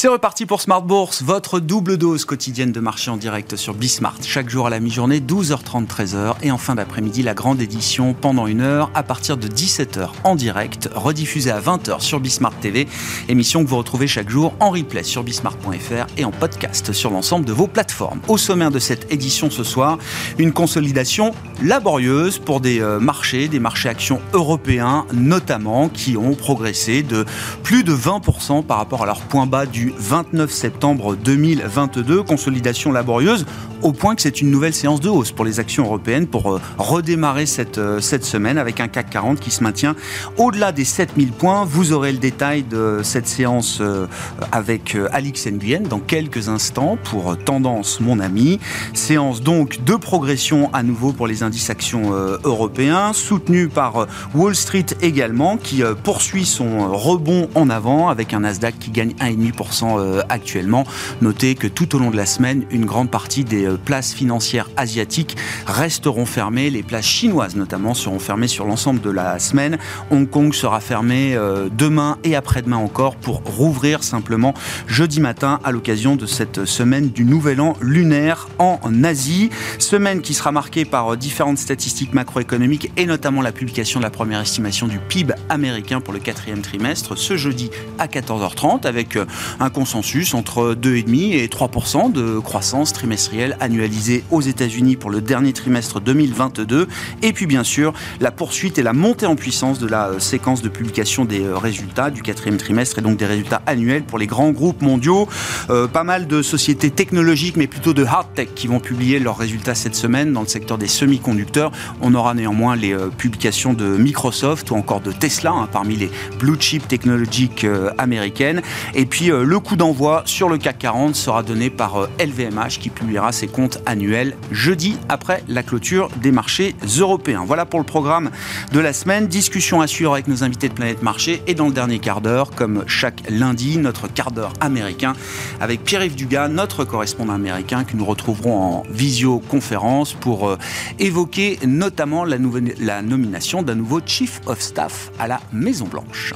C'est reparti pour Smart Bourse, votre double dose quotidienne de marché en direct sur Bismart. Chaque jour à la mi-journée, 12h30, 13h. Et en fin d'après-midi, la grande édition pendant une heure à partir de 17h en direct, rediffusée à 20h sur Bismart TV. Émission que vous retrouvez chaque jour en replay sur bismart.fr et en podcast sur l'ensemble de vos plateformes. Au sommaire de cette édition ce soir, une consolidation laborieuse pour des euh, marchés, des marchés actions européens notamment, qui ont progressé de plus de 20% par rapport à leur point bas du 29 septembre 2022. Consolidation laborieuse au point que c'est une nouvelle séance de hausse pour les actions européennes pour euh, redémarrer cette, euh, cette semaine avec un CAC 40 qui se maintient au-delà des 7000 points. Vous aurez le détail de cette séance euh, avec Alix Nguyen dans quelques instants pour Tendance, mon ami. Séance donc de progression à nouveau pour les indices actions européens, soutenue par Wall Street également, qui poursuit son rebond en avant avec un Nasdaq qui gagne 1,5% euh, actuellement. Notez que tout au long de la semaine, une grande partie des euh, places financières asiatiques resteront fermées. Les places chinoises notamment seront fermées sur l'ensemble de la semaine. Hong Kong sera fermé euh, demain et après-demain encore pour rouvrir simplement jeudi matin à l'occasion de cette semaine du Nouvel An lunaire en Asie. Semaine qui sera marquée par différentes statistiques macroéconomiques et notamment la publication de la première estimation du PIB américain pour le quatrième trimestre ce jeudi à 14h30 avec un consensus entre 2,5 et 3 de croissance trimestrielle annualisée aux États-Unis pour le dernier trimestre 2022. Et puis bien sûr, la poursuite et la montée en puissance de la euh, séquence de publication des euh, résultats du quatrième trimestre et donc des résultats annuels pour les grands groupes mondiaux. Euh, pas mal de sociétés technologiques, mais plutôt de hard tech, qui vont publier leurs résultats cette semaine dans le secteur des semi-conducteurs. On aura néanmoins les publications de Microsoft ou encore de Tesla, hein, parmi les blue chip technologiques américaines. Et puis le coup d'envoi sur le CAC 40 sera donné par LVMH qui publiera ses comptes annuels jeudi après la clôture des marchés européens. Voilà pour le programme de la semaine. Discussion à suivre avec nos invités de Planète Marché et dans le dernier quart d'heure, comme chaque lundi, notre quart d'heure américain avec Pierre-Yves Dugas, notre correspondant américain que nous retrouverons en visioconférence pour euh, évoquer notamment la, la nomination d'un nouveau Chief of Staff à la Maison Blanche.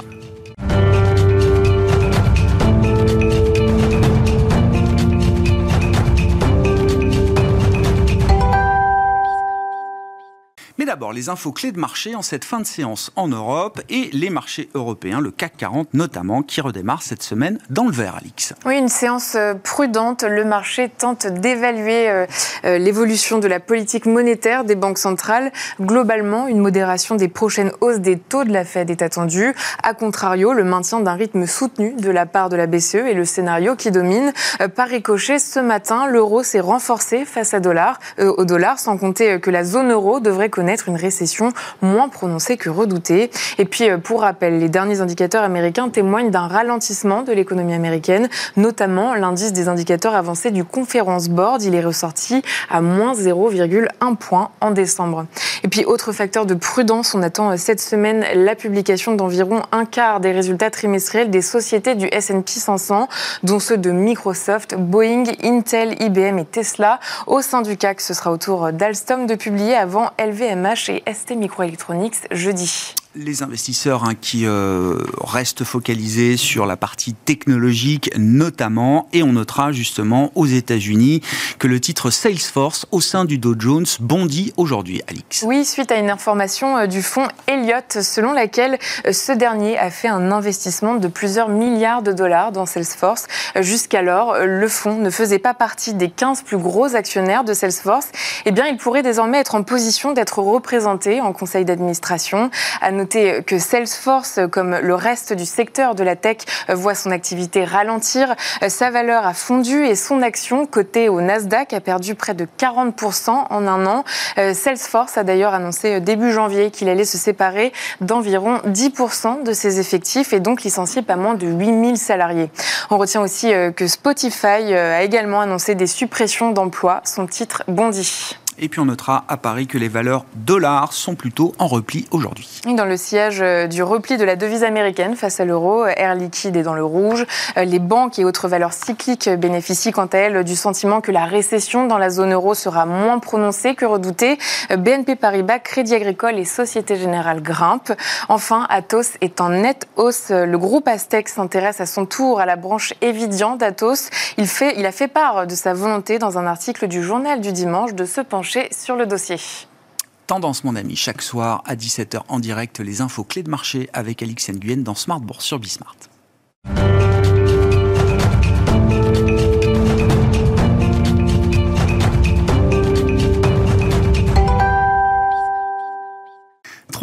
D'abord les infos clés de marché en cette fin de séance en Europe et les marchés européens, le CAC 40 notamment, qui redémarre cette semaine dans le vert, Alix. Oui, une séance euh, prudente. Le marché tente d'évaluer euh, euh, l'évolution de la politique monétaire des banques centrales. Globalement, une modération des prochaines hausses des taux de la Fed est attendue. A contrario, le maintien d'un rythme soutenu de la part de la BCE est le scénario qui domine. Par ricochet, ce matin, l'euro s'est renforcé face à dollar, au dollar, sans compter que la zone euro devrait connaître une récession moins prononcée que redoutée. Et puis, euh, pour rappel, les derniers indicateurs américains témoignent d'un ralentissement de l'économie américaine, notamment l'indice des indicateurs avancés du Conference Board. Il est ressorti à moins 0,1 point en décembre. Et puis, autre facteur de prudence, on attend euh, cette semaine la publication d'environ un quart des résultats trimestriels des sociétés du S&P 500, dont ceux de Microsoft, Boeing, Intel, IBM et Tesla. Au sein du CAC, ce sera au tour d'Alstom de publier avant LVMH chez ST Microelectronics jeudi les investisseurs hein, qui euh, restent focalisés sur la partie technologique notamment, et on notera justement aux États-Unis que le titre Salesforce au sein du Dow Jones bondit aujourd'hui, Alix. Oui, suite à une information euh, du fonds Elliott selon laquelle euh, ce dernier a fait un investissement de plusieurs milliards de dollars dans Salesforce. Jusqu'alors, le fonds ne faisait pas partie des 15 plus gros actionnaires de Salesforce. Eh bien, il pourrait désormais être en position d'être représenté en conseil d'administration. À noter que Salesforce, comme le reste du secteur de la tech, voit son activité ralentir. Sa valeur a fondu et son action, cotée au Nasdaq, a perdu près de 40% en un an. Salesforce a d'ailleurs annoncé début janvier qu'il allait se séparer d'environ 10% de ses effectifs et donc licencier pas moins de 8000 salariés. On retient aussi que Spotify a également annoncé des suppressions d'emplois. Son titre bondit. Et puis on notera à Paris que les valeurs dollars sont plutôt en repli aujourd'hui. Dans le siège euh, du repli de la devise américaine face à l'euro, euh, Air Liquide est dans le rouge. Euh, les banques et autres valeurs cycliques bénéficient quant à elles du sentiment que la récession dans la zone euro sera moins prononcée que redoutée. BNP Paribas, Crédit Agricole et Société Générale grimpent. Enfin, Atos est en nette hausse. Le groupe Aztec s'intéresse à son tour à la branche Evidian d'Atos. Il, fait, il a fait part de sa volonté dans un article du journal du dimanche de se pencher sur le dossier. Tendance, mon ami, chaque soir à 17h en direct, les infos clés de marché avec Alix Nguyen dans Smart Bourse sur Bismart.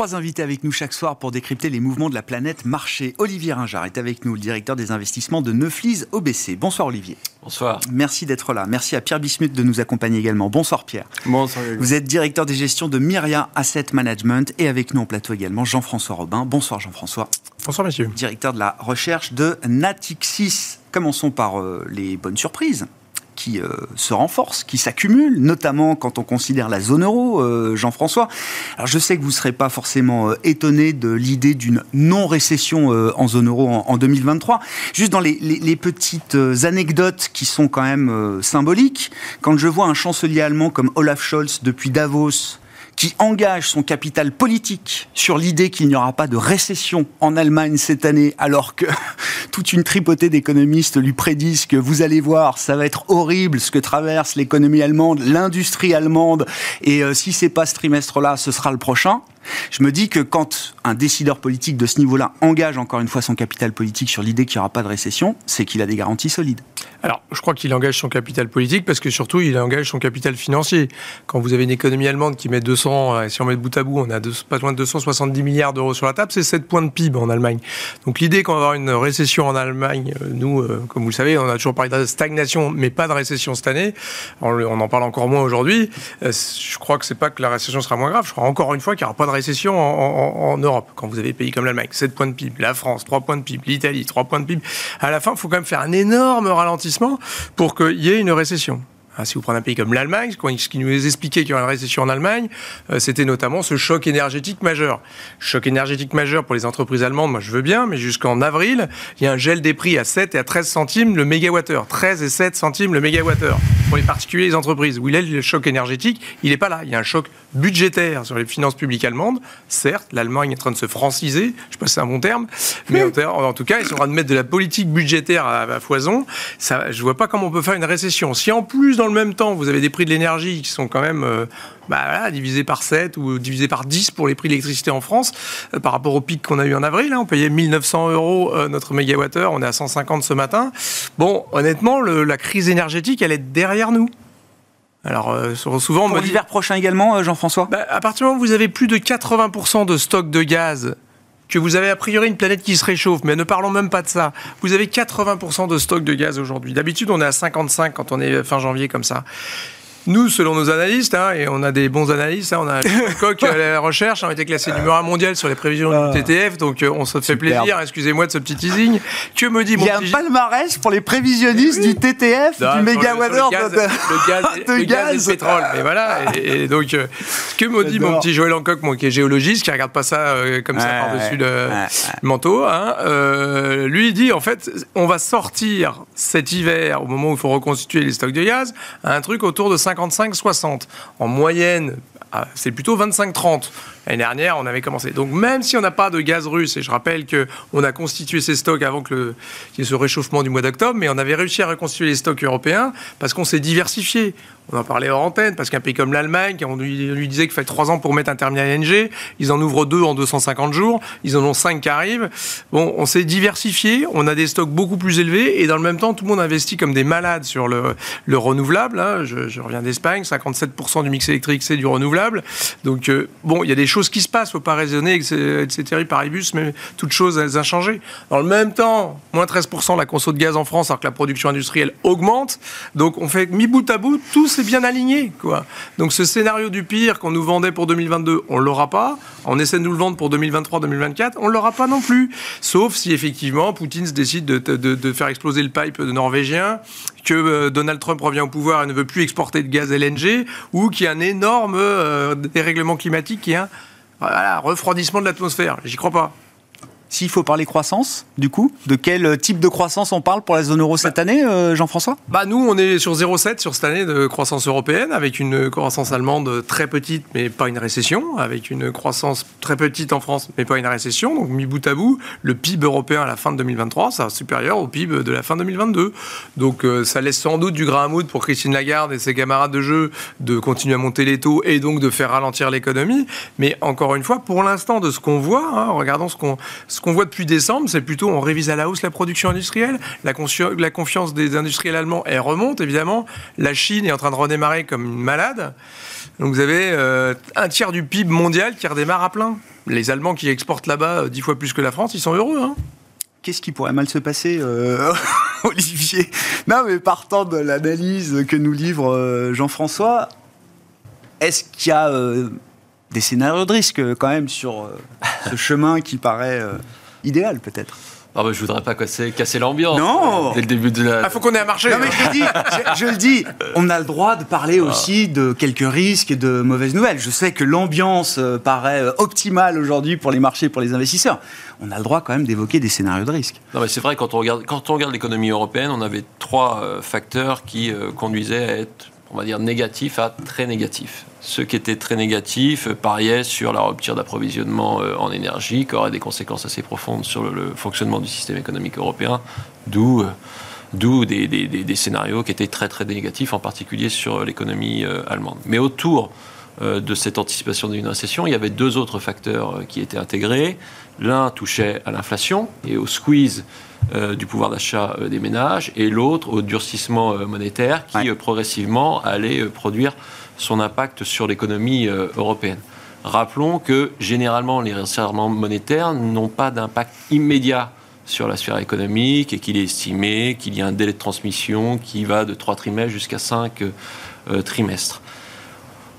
Trois invités avec nous chaque soir pour décrypter les mouvements de la planète marché. Olivier Ringard est avec nous, le directeur des investissements de Neuflis OBC. Bonsoir Olivier. Bonsoir. Merci d'être là. Merci à Pierre Bismuth de nous accompagner également. Bonsoir Pierre. Bonsoir. Vous êtes directeur des gestions de Myria Asset Management et avec nous en plateau également Jean-François Robin. Bonsoir Jean-François. Bonsoir monsieur. Directeur de la recherche de Natixis. Commençons par euh, les bonnes surprises qui euh, se renforcent, qui s'accumulent, notamment quand on considère la zone euro, euh, Jean-François. Alors je sais que vous ne serez pas forcément euh, étonné de l'idée d'une non-récession en zone euro en, 2023. Juste dans les, les, petites anecdotes qui sont quand même symboliques, quand je vois un chancelier allemand comme Olaf Scholz depuis Davos qui engage son capital politique sur l'idée qu'il n'y aura pas de récession en Allemagne cette année, alors que toute une tripotée d'économistes lui prédisent que vous allez voir, ça va être horrible ce que traverse l'économie allemande, l'industrie allemande, et euh, si c'est pas ce trimestre-là, ce sera le prochain. Je me dis que quand un décideur politique de ce niveau-là engage encore une fois son capital politique sur l'idée qu'il n'y aura pas de récession, c'est qu'il a des garanties solides. Alors, je crois qu'il engage son capital politique parce que surtout, il engage son capital financier. Quand vous avez une économie allemande qui met 200, euh, si on met bout à bout, on a pas loin de 270 milliards d'euros sur la table, c'est 7 points de PIB en Allemagne. Donc l'idée qu'on va avoir une récession en Allemagne, euh, nous, euh, comme vous le savez, on a toujours parlé de stagnation, mais pas de récession cette année. On en parle encore moins aujourd'hui. Je crois que c'est pas que la récession sera moins grave. Je crois encore une fois qu'il n'y aura pas de récession en, Europe. Quand vous avez pays comme l'Allemagne, 7 points de PIB, la France, 3 points de PIB, l'Italie, 3 points de PIB. À la fin, il faut quand même faire un énorme ralentissement pour qu'il y ait une récession. Ah, si vous prenez un pays comme l'Allemagne, ce qui nous expliquait qu'il y aurait une récession en Allemagne, euh, c'était notamment ce choc énergétique majeur. Choc énergétique majeur pour les entreprises allemandes, moi je veux bien, mais jusqu'en avril, il y a un gel des prix à 7 et à 13 centimes le mégawattheure. 13 et 7 centimes le mégawattheure pour les particuliers et les entreprises. Où il est le choc énergétique Il n'est pas là. Il y a un choc budgétaire sur les finances publiques allemandes. Certes, l'Allemagne est en train de se franciser, je ne sais pas si c'est un bon terme, mais en, tout cas, ils sont en train de mettre de la politique budgétaire à, foison. Ça, je ne vois pas comment on peut faire une récession. Si en plus, dans le même temps, vous avez des prix de l'énergie qui sont quand même euh, bah, divisés par 7 ou divisés par 10 pour les prix de l'électricité en France, euh, par rapport au pic qu'on a eu en avril, hein, on payait 1900 euros euh, notre mégawattheure, on est à 150 ce matin. Bon, honnêtement, la crise énergétique, elle est derrière nous. Alors souvent, pour l'hiver prochain également, Jean-François? Bah, à partir du moment où vous avez plus de 80% de stock de gaz que vous avez a priori une planète qui se réchauffe, mais ne parlons même pas de ça. Vous avez 80% de stock de gaz aujourd'hui. D'habitude, on est à 55 quand on est fin janvier comme ça. Nous, selon nos analystes, hein, et on a des bons analystes, hein, on a Coq à la recherche, on a été classé numéro 1 mondial sur les prévisions du ah. TTF, donc euh, on se fait plaisir, excusez-moi de ce petit teasing. Que me dit mon Il y a un palmarès pour les prévisionnistes du TTF, du mégawattheure de, le gaz, de le gaz, et le pétrole. Mais voilà, et, donc, euh, que me dit mon petit Joël Hancock, moi, qui est géologiste, qui regarde pas ça euh, comme ça par-dessus le manteau, hein, lui il dit, en fait, on va sortir cet hiver, au moment où il faut reconstituer les stocks de gaz, à un truc autour de 5 55-60. En moyenne, ah, c'est plutôt 25-30. L'année dernière, on avait commencé. Donc même si on n'a pas de gaz russe, et je rappelle qu'on a constitué ces stocks avant qu'il ce réchauffement du mois d'octobre, mais on avait réussi à reconstituer les stocks européens parce qu'on s'est diversifié. On en parlait hors antenne, parce qu'un pays comme l'Allemagne, on lui, disait qu'il fallait trois ans pour mettre un terminal LNG, ils en ouvrent deux en 250 jours, ils en ont cinq qui arrivent. Bon, on s'est diversifié, on a des stocks beaucoup plus élevés, et dans le même temps, tout le monde investit comme des malades sur le, le renouvelable. Hein. Je, reviens d'Espagne, 57% du mix électrique, c'est du renouvelable. Donc, euh, bon, il y a des choses qui se passent, faut pas raisonner etc. paribus, mais toutes choses, elles ont changé. Dans le même temps, moins 13% la conso de gaz en France, alors que la production industrielle augmente. Donc, on fait mi bout à bout, tout s'est bien aligné, quoi. Donc, ce scénario du pire qu'on nous vendait pour 2022, on l'aura pas. On essaie de nous le vendre pour 2023-2024, on l'aura pas non plus. Sauf si effectivement Poutine se décide de, faire exploser le pipe de norvégien, que euh, Donald Trump revient au pouvoir et ne veut plus exporter de gaz LNG, ou qu'il y a un énorme euh, dérèglement climatique est un refroidissement de l'atmosphère. J'y crois pas. S'il faut parler croissance, du coup, de quel type de croissance on parle pour la zone euro cette bah- année, euh, Jean-François? Bah nous, on est sur 0,7 sur cette année de croissance européenne, avec une croissance allemande très petite, mais pas une récession, avec une croissance très petite en France, mais pas une récession. Donc mis bout à bout, le PIB européen à la fin de 2023 sera supérieur au PIB de la fin 2022. Donc euh, ça laisse sans doute du grain à moudre pour Christine Lagarde et ses camarades de jeu de continuer à monter les taux et donc de faire ralentir l'économie. Mais encore une fois, pour l'instant, de ce qu'on voit, hein, regardons ce qu'on ce qu'on voit depuis décembre, c'est plutôt on révise à la hausse la production industrielle. La, la confiance des industriels allemands, elle remonte évidemment. La Chine est en train de redémarrer comme une malade. Donc vous avez euh, un tiers du PIB mondial qui redémarre à plein. Les Allemands qui exportent là-bas euh, dix fois plus que la France, ils sont heureux. Hein. Qu'est-ce qui pourrait mal se passer, euh, Olivier? Non, mais partant de l'analyse que nous livre Jean-François, est-ce qu'il y a des scénarios de risque quand même sur ce chemin qui paraît euh, idéal peut-être. Ah bah, je voudrais pas casser, casser l'ambiance. Non euh, Dès le début de la. Il ah, faut qu'on ait un marché. Non, mais je, le dis, je, le dis, on a le droit de parler ah. aussi de quelques risques et de mauvaises nouvelles. Je sais que l'ambiance euh, paraît optimale aujourd'hui pour les marchés, pour les investisseurs. On a le droit quand même d'évoquer des scénarios de risque. Non, mais c'est vrai, quand on regarde, quand on regarde l'économie européenne, on avait trois facteurs qui conduisaient à être, on va dire, négatifs à très négatifs. Ceux qui étaient très négatifs pariaient sur la rupture d'approvisionnement euh, en énergie, qui aurait des conséquences assez profondes sur le, fonctionnement du système économique européen, d'où euh, d'où des, des, scénarios qui étaient très très négatifs, en particulier sur l'économie euh, allemande. Mais autour de cette anticipation d'une récession, il y avait deux autres facteurs qui étaient intégrés. L'un touchait à l'inflation et au squeeze du pouvoir d'achat des ménages, et l'autre au durcissement monétaire qui progressivement allait produire son impact sur l'économie euh, européenne. Rappelons que généralement les resserrements monétaires n'ont pas d'impact immédiat sur la sphère économique et qu'il est estimé qu'il y a un délai de transmission qui va de trois trimestres jusqu'à cinq euh, trimestres.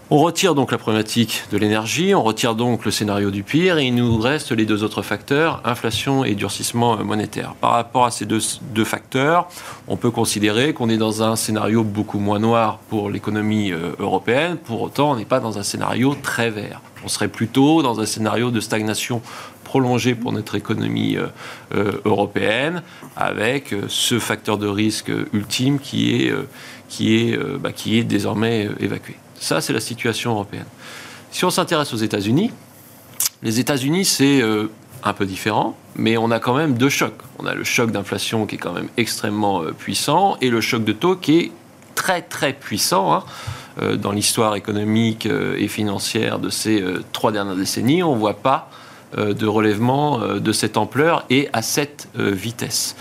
On retire donc la problématique de l'énergie, on retire donc le scénario du pire et il nous reste les deux autres facteurs, inflation et durcissement monétaire. Par rapport à ces deux, facteurs, on peut considérer qu'on est dans un scénario beaucoup moins noir pour l'économie euh, européenne, pour autant on n'est pas dans un scénario très vert. On serait plutôt dans un scénario de stagnation prolongée pour notre économie euh, euh, européenne, avec ce facteur de risque ultime qui est, qui est, bah, qui est désormais évacué. Ça, c'est la situation européenne. Si on s'intéresse aux États-Unis, les États-Unis, c'est euh, un peu différent, mais on a quand même deux chocs. On a le choc d'inflation qui est quand même extrêmement euh, puissant et le choc de taux qui est très très puissant. Hein. Euh, dans l'histoire économique et financière de ces trois dernières décennies, on ne voit pas de relèvement de cette ampleur et à cette vitesse.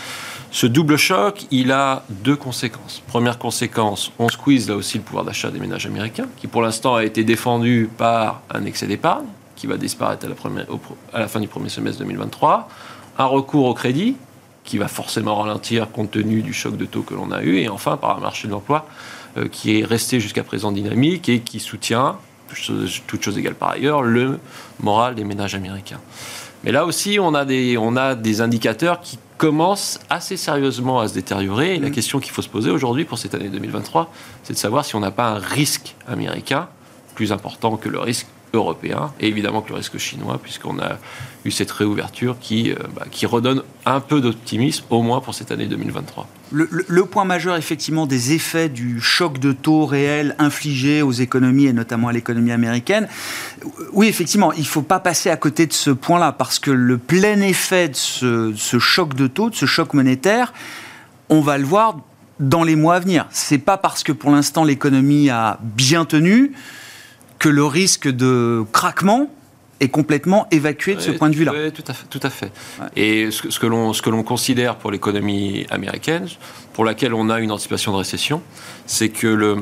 Ce double choc, il a deux conséquences. Première conséquence, on squeeze là aussi le pouvoir d'achat des ménages américains, qui pour l'instant a été défendu par un excès d'épargne, qui va disparaître à la, fin du premier semestre 2023, un recours au crédit, qui va forcément ralentir compte tenu du choc de taux que l'on a eu, et enfin par un marché de l'emploi euh, qui est resté jusqu'à présent dynamique et qui soutient, toute chose égale par ailleurs, le moral des ménages américains. Mais là aussi, on a des, on a des indicateurs qui commencent assez sérieusement à se détériorer. Et la mm. question qu'il faut se poser aujourd'hui pour cette année 2023, c'est de savoir si on n'a pas un risque américain plus important que le risque européen et évidemment que le risque chinois, puisqu'on a eu cette réouverture qui, euh, bah, qui redonne un peu d'optimisme, au moins pour cette année 2023. Le, point majeur, effectivement, des effets du choc de taux réel infligé aux économies et notamment à l'économie américaine, oui, effectivement, il ne faut pas passer à côté de ce point-là, parce que le plein effet de ce, ce choc de taux, de ce choc monétaire, on va le voir dans les mois à venir. C'est pas parce que pour l'instant l'économie a bien tenu que le risque de craquement est complètement évacué de ce point de vue-là. Oui, tout à fait. Tout à fait. Et ce, que l'on, ce que l'on considère pour l'économie américaine, pour laquelle on a une anticipation de récession, c'est que le,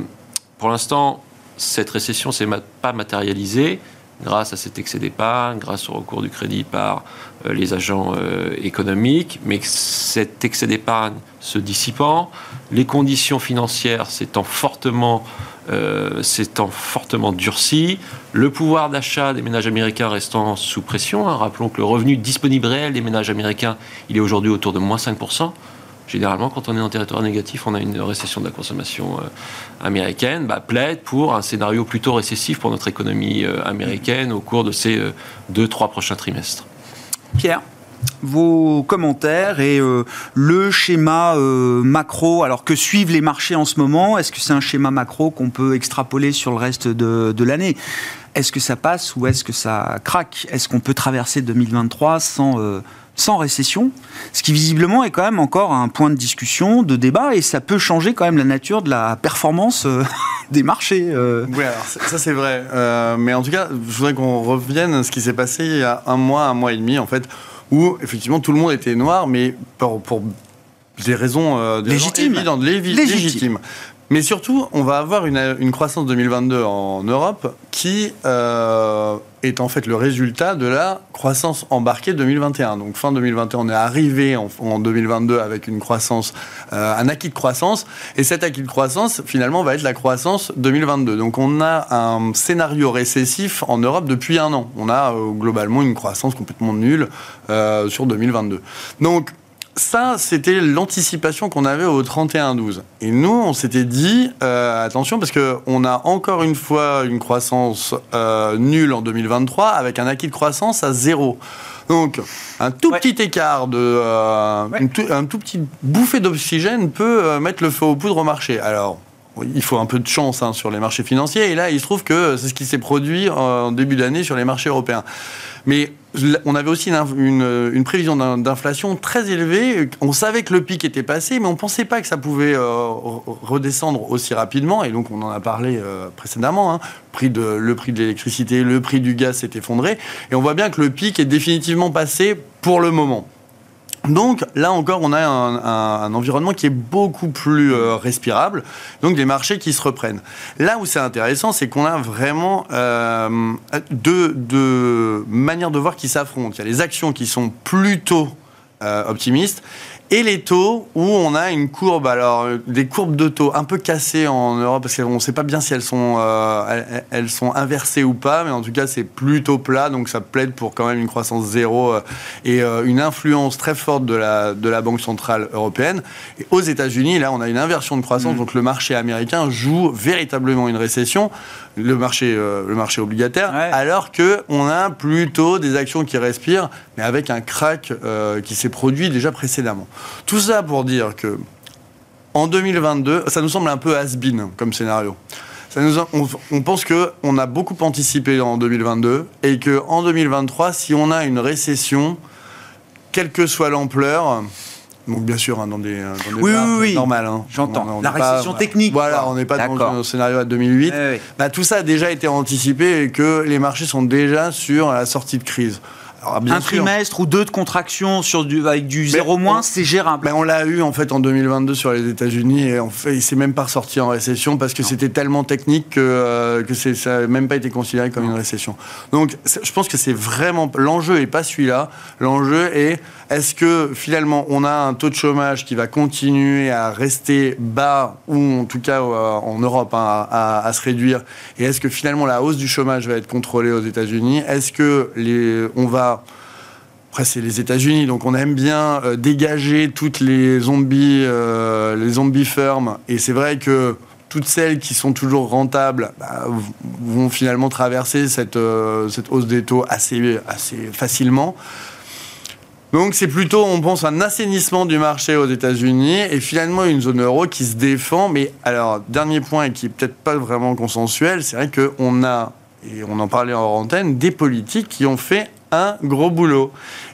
pour l'instant, cette récession ne s'est pas matérialisée grâce à cet excès d'épargne, grâce au recours du crédit par euh, les agents euh, économiques, mais cet excès d'épargne se dissipant, les conditions financières s'étant fortement euh, fortement durci, le pouvoir d'achat des ménages américains restant sous pression. Hein. Rappelons que le revenu disponible réel des ménages américains, il est aujourd'hui autour de moins 5%. Généralement, quand on est en territoire négatif, on a une récession de la consommation américaine, bah, plaide pour un scénario plutôt récessif pour notre économie américaine au cours de ces deux, trois prochains trimestres. Pierre vos commentaires et euh, le schéma euh, macro. Alors que suivent les marchés en ce moment? Est-ce que c'est un schéma macro qu'on peut extrapoler sur le reste de, l'année? Est-ce que ça passe ou est-ce que ça craque? Est-ce qu'on peut traverser 2023 sans, euh, sans récession Ce qui visiblement est quand même encore un point de discussion, de débat, et ça peut changer quand même la nature de la performance des marchés. Oui, alors ça c'est vrai. mais en tout cas, je voudrais qu'on revienne à ce qui s'est passé il y a un mois, un mois et demi. En fait, où effectivement tout le monde était noir, mais pour, des raisons, euh, légitimes. légitimes. Mais surtout, on va avoir une, croissance 2022 en Europe qui euh, est en fait le résultat de la croissance embarquée 2021. Donc fin 2021, on est arrivé en, 2022 avec une croissance, euh, un acquis de croissance, et cet acquis de croissance finalement va être la croissance 2022. Donc on a un scénario récessif en Europe depuis un an. On a euh, globalement une croissance complètement nulle sur 2022. Donc ça, c'était l'anticipation qu'on avait au 31-12. Et nous, on s'était dit, euh, attention, parce qu'on a encore une fois une croissance euh, nulle en 2023, avec un acquis de croissance à zéro. Donc, un tout petit écart de. Euh, un tout petit bouffée d'oxygène peut mettre le feu aux poudres au marché. Alors, il faut un peu de chance hein, sur les marchés financiers. Et là, il se trouve que c'est ce qui s'est produit en début d'année sur les marchés européens. Mais on avait aussi une, prévision d'inflation très élevée. On savait que le pic était passé, mais on ne pensait pas que ça pouvait euh, redescendre aussi rapidement. Et donc, on en a parlé euh, précédemment. Hein. le prix de l'électricité, le prix du gaz s'est effondré. Et on voit bien que le pic est définitivement passé pour le moment. Donc là encore, on a un, environnement qui est beaucoup plus euh, respirable, donc des marchés qui se reprennent. Là où c'est intéressant, c'est qu'on a vraiment euh, deux, manières de voir qui s'affrontent. Il y a les actions qui sont plutôt euh, optimistes et les taux où on a une courbe, alors des courbes de taux un peu cassées en Europe parce qu'on ne sait pas bien si elles sont, euh, elles, sont inversées ou pas, mais en tout cas c'est plutôt plat, donc ça plaide pour quand même une croissance zéro euh, et euh, une influence très forte de la, de la Banque Centrale Européenne. Et aux États-Unis, là on a une inversion de croissance, mmh. donc le marché américain joue véritablement une récession le marché, euh, le marché obligataire, alors qu'on a plutôt des actions qui respirent, mais avec un crack euh, qui s'est produit déjà précédemment. Tout ça pour dire que en 2022, ça nous semble un peu has-been comme scénario. Ça nous, on, on, pense qu'on a beaucoup anticipé en 2022 et qu'en 2023, si on a une récession, quelle que soit l'ampleur, donc bien sûr, hein, dans des, euh, dans oui, oui, oui. normal. Hein. J'entends. La récession technique. Voilà, on n'est pas dans le scénario à 2008. Bah, tout ça a déjà été anticipé et que les marchés sont déjà sur la sortie de crise un trimestre ou deux de contraction sur du, avec du zéro moins, c'est gérable. Mais on l'a eu en fait en 2022 sur les États-Unis et en fait, il s'est même pas ressorti en récession parce que c'était tellement technique que, euh, que ça n'a même pas été considéré comme une récession. Donc je pense que c'est vraiment l'enjeu est pas celui-là. L'enjeu est est-ce que finalement on a un taux de chômage qui va continuer à rester bas ou en tout cas euh, en Europe hein, à, se réduire? Et est-ce que finalement la hausse du chômage va être contrôlée aux États-Unis? Est-ce que on va après, c'est les États-Unis, donc on aime bien euh, dégager toutes les zombies, euh, les zombies firmes. Et c'est vrai que toutes celles qui sont toujours rentables bah, vont finalement traverser cette, cette hausse des taux assez, assez facilement. Donc c'est plutôt, on pense, un assainissement du marché aux États-Unis et finalement une zone euro qui se défend. Mais alors, dernier point et qui est peut-être pas vraiment consensuel, c'est vrai qu'on a, et on en parlait en antenne, des politiques qui ont fait un gros boulot.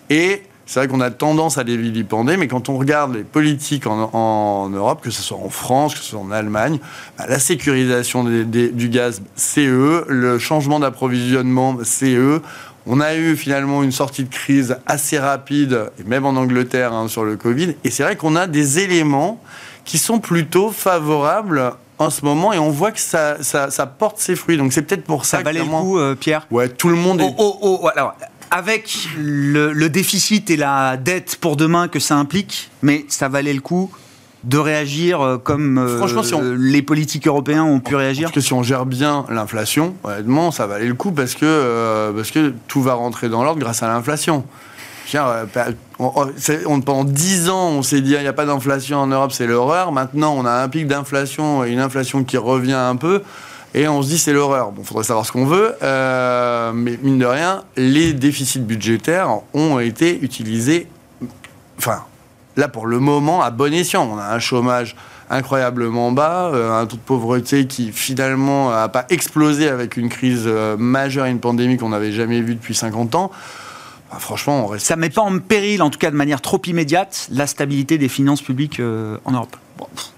Et c'est vrai qu'on a tendance à les vilipender, mais quand on regarde les politiques en, Europe, que ce soit en France, que ce soit en Allemagne, bah, la sécurisation du gaz, c'est eux, le changement d'approvisionnement, c'est eux. On a eu finalement une sortie de crise assez rapide, et même en Angleterre, hein, sur le Covid. Et c'est vrai qu'on a des éléments qui sont plutôt favorables en ce moment et on voit que ça, ça, porte ses fruits. Donc c'est peut-être pour ça, ça valait le coup, euh, Pierre Ouais, tout le monde est... Oh, oh, oh, avec le, déficit et la dette pour demain que ça implique, mais ça valait le coup de réagir euh, comme euh, les politiques européens ont pu réagir Parce que si on gère bien l'inflation, honnêtement, ça valait le coup parce que, parce que tout va rentrer dans l'ordre grâce à l'inflation. Euh, on- on- pendant 10 ans, on s'est dit il n'y a pas d'inflation en Europe, c'est l'horreur. Maintenant, on a un pic d'inflation et une inflation qui revient un peu. Et on se dit c'est l'horreur. Bon, faudrait savoir ce qu'on veut. euh, mais mine de rien, les déficits budgétaires ont été utilisés. Enfin, là pour le moment, à bon escient. On a un chômage incroyablement bas, euh, un taux de pauvreté qui finalement n'a pas explosé avec une crise euh, majeure, une pandémie qu'on n'avait jamais vue depuis 50 ans. Bah, franchement, on reste. Ça met pas en péril, en tout cas de manière trop immédiate, la stabilité des finances publiques euh, en Europe.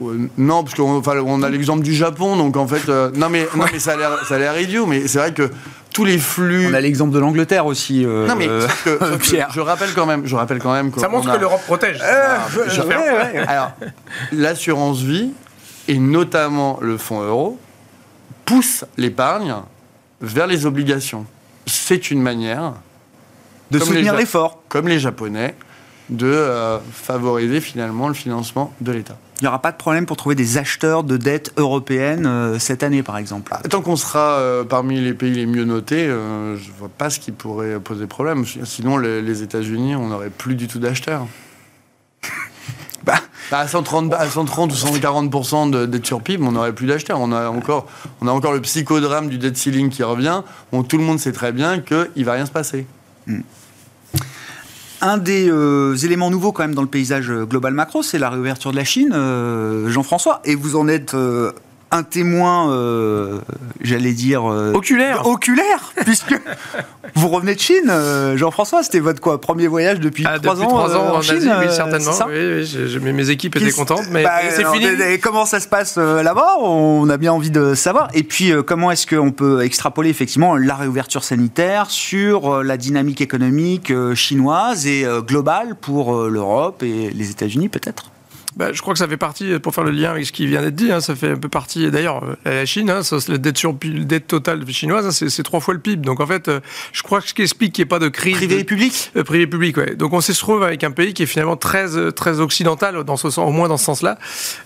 Euh, non, parce qu'on enfin, on a l'exemple du Japon, donc en fait, euh, non mais non mais ça a l'air ça a l'air idiot, mais c'est vrai que tous les flux. On a l'exemple de l'Angleterre aussi. euh, non mais euh, sauf que- sauf que Pierre. je rappelle quand même, je rappelle quand même Ça montre a- que l'Europe protège. je- je- ouais, ouais. Alors, l'assurance vie et notamment le fonds euro poussent l'épargne vers les obligations. C'est une manière, de soutenir l'effort. comme les Japonais, de euh, favoriser finalement le financement de l'État. Il n'y aura pas de problème pour trouver des acheteurs de dettes européennes euh, cette année, par exemple. Tant qu'on sera euh, parmi les pays les mieux notés, je vois pas ce qui pourrait poser problème. Sinon, les, les États-Unis, on n'aurait plus du tout d'acheteurs. Bah. Bah, à 130, à 130 ou 140% de dette sur PIB, on n'aurait plus d'acheteurs. On a encore, on a encore le psychodrame du debt ceiling qui revient. Bon, tout le monde sait très bien qu'il va rien se passer. Un des euh, éléments nouveaux quand même dans le paysage euh, global macro, c'est la réouverture de la Chine, euh, Jean-François. Et vous en êtes un témoin, euh, j'allais dire... euh, Oculaire. Oculaire, puisque vous revenez de Chine, euh, Jean-François. C'était votre quoi, premier voyage depuis Ah, trois ans, trois euh, ans en, Chine, Asie, oui, certainement. c'est ça Oui, oui, je- je- mes, équipes étaient contentes, mais Bah, c'est fini. et- comment ça se passe là-bas? On a bien envie de savoir. Et puis, comment est-ce qu'on peut extrapoler effectivement la réouverture sanitaire sur la dynamique économique chinoise et globale pour l'Europe et les États-Unis peut-être? Bah, je crois que ça fait partie, pour faire le lien avec ce qui vient d'être dit, hein, ça fait un peu partie, d'ailleurs, euh, la Chine, hein, ça, la dette, sur, la dette totale chinoise, hein, c'est, trois fois le PIB. Donc en fait, euh, je crois que ce qui explique qu'il n'y ait pas de crise... Privé et public? Euh, privé public, ouais. Donc on s'est retrouvé avec un pays qui est finalement très euh, très occidental dans ce sens, au moins dans ce sens-là.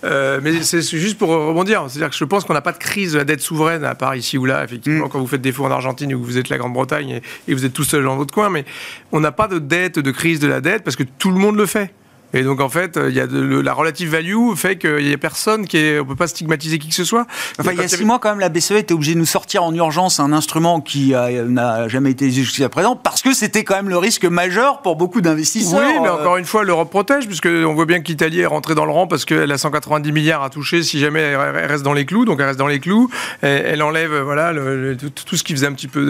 Euh, mais c'est c'est juste pour rebondir, c'est-à-dire que je pense qu'on n'a pas de crise de la dette souveraine à part ici ou là, effectivement, Mm. quand vous faites défaut en Argentine ou que vous êtes la Grande-Bretagne et, et vous êtes tout seul dans votre coin. Mais on n'a pas de dette, de crise de la dette parce que tout le monde le fait. Et donc en fait, euh, il y a de, le- la relative value fait qu'il y a personne qui est, on peut pas stigmatiser qui que ce soit. Enfin, il y a six mois, quand même, la BCE était obligée de nous sortir en urgence un instrument qui euh, n'a jamais été utilisé jusqu'à présent, parce que c'était quand même le risque majeur pour beaucoup d'investisseurs. Oui, mais Euh, encore une fois, l'Europe protège, puisque on voit bien que l'Italie est rentrée dans le rang parce qu'elle a 190 milliards à toucher si jamais elle reste dans les clous. Donc elle reste dans les clous. Elle, enlève voilà le- tout, tout ce qui faisait un petit peu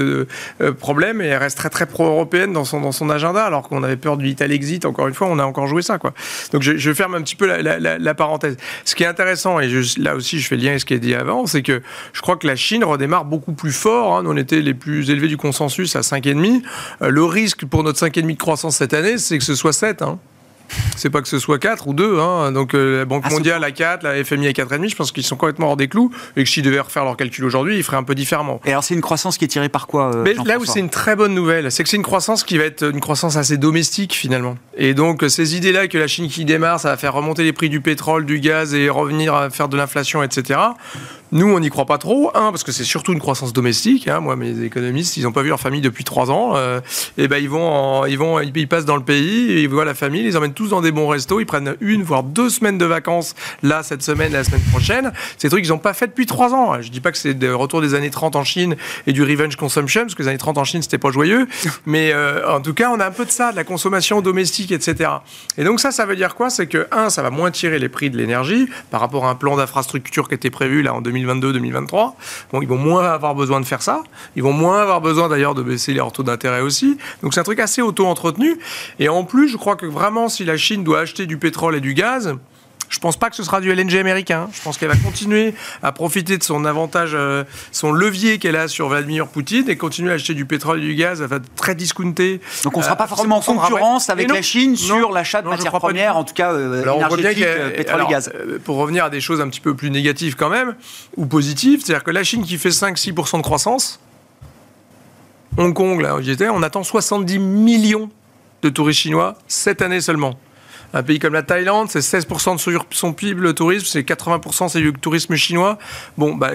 de problème et elle reste très très pro-européenne dans son dans son agenda, alors qu'on avait peur du Italie exit. Encore une fois, on a encore joué ça quoi. Donc je, ferme un petit peu la, parenthèse. Ce qui est intéressant et là aussi je fais le lien avec ce qui est dit avant, c'est que je crois que la Chine redémarre beaucoup plus fort. Hein. On était les plus élevés du consensus à 5,5. Euh, le risque pour notre 5,5 de croissance cette année, c'est que ce soit 7. Hein. C'est pas que ce soit 4 ou 2. Hein. Donc euh, la Banque Ah, mondiale à 4, la FMI à 4,5. Je pense qu'ils sont complètement hors des clous. Et que s'ils devaient refaire leur calcul aujourd'hui, ils feraient un peu différemment. Et alors, c'est une croissance qui est tirée par quoi euh, Mais là où c'est une très bonne nouvelle, c'est que c'est une croissance qui va être une croissance assez domestique finalement. Et donc ces idées-là que la Chine qui démarre, ça va faire remonter les prix du pétrole, du gaz et revenir à faire de l'inflation, etc. Nous, on n'y croit pas trop. Un, parce que c'est surtout une croissance domestique. hein. Moi, mes économistes, ils n'ont pas vu leur famille depuis trois ans. euh, et ben ils vont, en- ils vont, ils passent dans le pays, ils voient la famille, ils les emmènent tous dans des bons restos, ils prennent une voire deux semaines de vacances là cette semaine, la semaine prochaine. Des trucs qu'ils n'ont pas fait depuis trois ans. Je dis pas que c'est le retour des années 30 en Chine et du revenge consumption, parce que les années 30 en Chine c'était pas joyeux. Mais euh, en tout cas, on a un peu de ça, de la consommation domestique, etc. Et donc ça, ça veut dire quoi? C'est que un, ça va moins tirer les prix de l'énergie par rapport à un plan d'infrastructure qui était prévu là en 2022-2023. Bon, ils vont moins avoir besoin de faire ça. Ils vont moins avoir besoin d'ailleurs de baisser leurs taux d'intérêt aussi. Donc c'est un truc assez auto-entretenu. Et en plus, je crois que vraiment, si la Chine doit acheter du pétrole et du gaz, je pense pas que ce sera du LNG américain. Je pense qu'elle va continuer à profiter de son avantage, euh, son levier qu'elle a sur Vladimir Poutine et continuer à acheter du pétrole et du gaz. Être très discounté. Donc on ne sera Euh, pas forcément en 7% de rabais. concurrence avec non, la Chine sur l'achat de non, matières premières, en tout cas euh, Alors, énergétiques, euh, pétrole alors, et gaz. euh, Pour revenir à des choses un petit peu plus négatives quand même, ou positives, c'est-à-dire que la Chine qui fait 5-6% de croissance, Hong Kong, là où j'étais, on attend 70 millions de touristes chinois cette année seulement. Un pays comme la Thaïlande, c'est 16% de son PIB le tourisme, c'est 80% c'est le tourisme chinois. Bon, bah,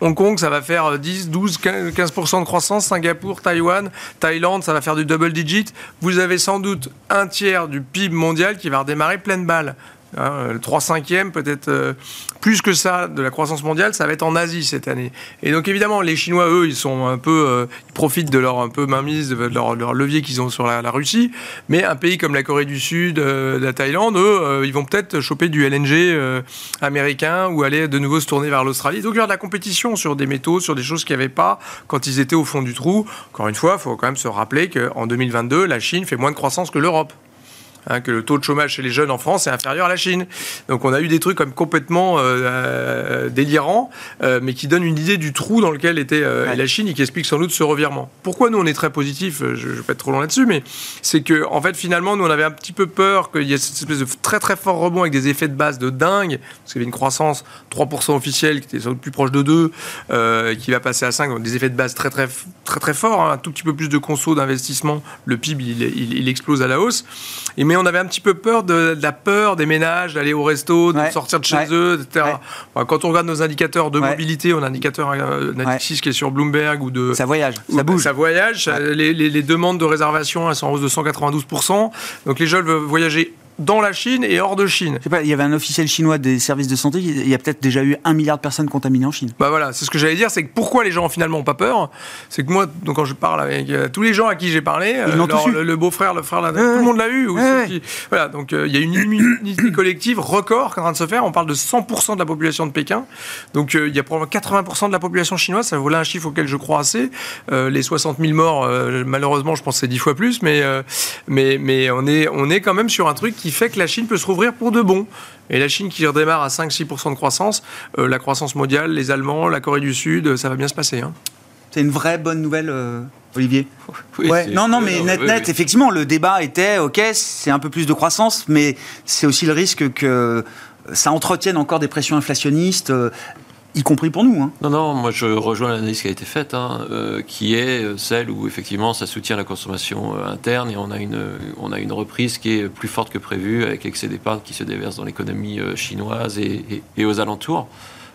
Hong Kong, ça va faire 10, 12, 15% de croissance. Singapour, Taïwan, Thaïlande, ça va faire du double digit. Vous avez sans doute un tiers du PIB mondial qui va redémarrer pleine balle. Hein, le 3 5e, peut-être euh, plus que ça, de la croissance mondiale, ça va être en Asie cette année. Et donc évidemment, les Chinois, eux, ils sont un peu, euh, profitent de leur un peu mainmise, de leur, leur levier qu'ils ont sur la, Russie. Mais un pays comme la Corée du Sud, euh, la Thaïlande, eux, ils vont peut-être choper du LNG américain ou aller de nouveau se tourner vers l'Australie. Donc il y aura de la compétition sur des métaux, sur des choses qu'il n'y avait pas quand ils étaient au fond du trou. Encore une fois, il faut quand même se rappeler qu'en 2022, la Chine fait moins de croissance que l'Europe. Hein, que le taux de chômage chez les jeunes en France est inférieur à la Chine. Donc on a eu des trucs comme complètement euh, euh, délirants, euh, mais qui donnent une idée du trou dans lequel était la Chine et qui explique sans doute ce revirement. Pourquoi nous on est très positif Je ne vais pas être trop long là-dessus, mais c'est que en fait finalement nous on avait un petit peu peur qu'il y ait cette espèce de très très fort rebond avec des effets de base de dingue, parce qu'il y avait une croissance 3% officielle qui était sans doute plus proche de 2, qui va passer à 5, donc des effets de base très très très très forts, hein. un tout petit peu plus de conso d'investissement, le PIB il, il, explose à la hausse. Et mais on avait un petit peu peur de, la peur des ménages, d'aller au resto, de sortir de chez eux, etc. quand on regarde nos indicateurs de mobilité, on a un indicateur euh, qui est sur Bloomberg ou de... Ça voyage, ça bouge. Ça voyage. Les, les, demandes de réservation, elles sont en hausse de 192%. Donc les jeunes veulent voyager dans la Chine et hors de Chine. Je sais pas, il y avait un officiel chinois des services de santé, il y a peut-être déjà eu un milliard de personnes contaminées en Chine. Bah voilà, c'est ce que j'allais dire, c'est que pourquoi les gens finalement n'ont pas peur? C'est que moi, donc quand je parle avec euh, tous les gens à qui j'ai parlé, euh, le, beau-frère, le frère, tout le monde l'a eu. voilà, donc euh, il y a une immunité collective record qui est en train de se faire. On parle de 100% de la population de Pékin. Donc il y a probablement 80% de la population chinoise, ça voilà un chiffre auquel je crois assez. les 60 000 morts, malheureusement, je pense que c'est 10 fois plus, mais, mais, mais on, est, on est quand même sur un truc qui fait que la Chine peut se rouvrir pour de bon. Et la Chine qui redémarre à 5-6% de croissance, euh, la croissance mondiale, les Allemands, la Corée du Sud, euh, ça va bien se passer. Hein. C'est une vraie bonne nouvelle, euh, Olivier ouais. Non, non, mais net, net, effectivement, le débat était, ok, c'est un peu plus de croissance, mais c'est aussi le risque que ça entretienne encore des pressions inflationnistes y compris pour nous. Hein. Non, non, moi je rejoins l'analyse qui a été faite, hein, euh, qui est euh, celle où effectivement ça soutient la consommation euh, interne et on a, une, on a une reprise qui est plus forte que prévu avec l'excès d'épargne qui se déverse dans l'économie chinoise et, et, aux alentours.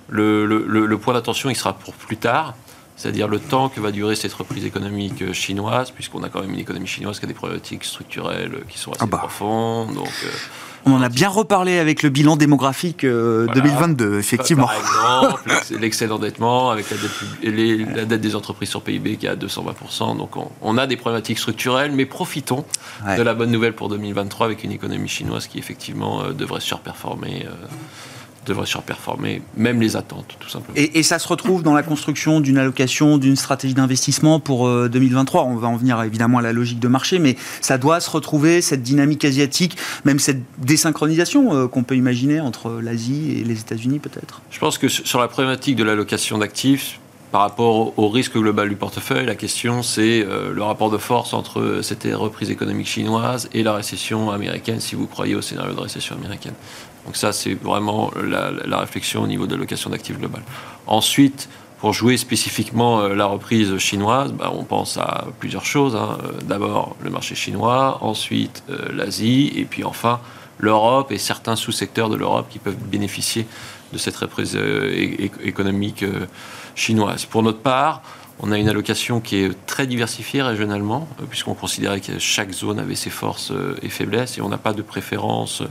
Le, le, le point d'attention, il sera pour plus tard, c'est-à-dire le temps que va durer cette reprise économique chinoise, puisqu'on a quand même une économie chinoise qui a des problématiques structurelles qui sont assez ah bah. profondes. Donc, on en a bien reparlé avec le bilan démographique 2022, euh, effectivement. Par exemple, l'excès d'endettement avec la dette, la dette, des entreprises sur PIB qui est à 220%. Donc on, a des problématiques structurelles, mais profitons de la bonne nouvelle pour 2023 avec une économie chinoise qui effectivement euh, devrait surperformer. Devrait surperformer même les attentes, tout simplement. Et, ça se retrouve dans la construction d'une allocation, d'une stratégie d'investissement pour 2023. Euh, On va en venir évidemment à la logique de marché, mais ça doit se retrouver, cette dynamique asiatique, même cette désynchronisation euh, qu'on peut imaginer entre l'Asie et les États-Unis peut-être. Je pense que sur la problématique de l'allocation d'actifs, par rapport au risque global du portefeuille, la question c'est euh, le rapport de force entre cette reprise économique chinoise et la récession américaine, si vous croyez au scénario de récession américaine. Donc ça, c'est vraiment la, réflexion au niveau de l'allocation d'actifs global. Ensuite, pour jouer spécifiquement euh, la reprise chinoise, bah, on pense à plusieurs choses. Hein. Euh, d'abord le marché chinois, ensuite euh, l'Asie, et puis enfin l'Europe et certains sous-secteurs de l'Europe qui peuvent bénéficier de cette reprise économique chinoise. Pour notre part, on a une allocation qui est très diversifiée régionalement, euh, puisqu'on considérait que chaque zone avait ses forces euh, et faiblesses, et on n'a pas de préférence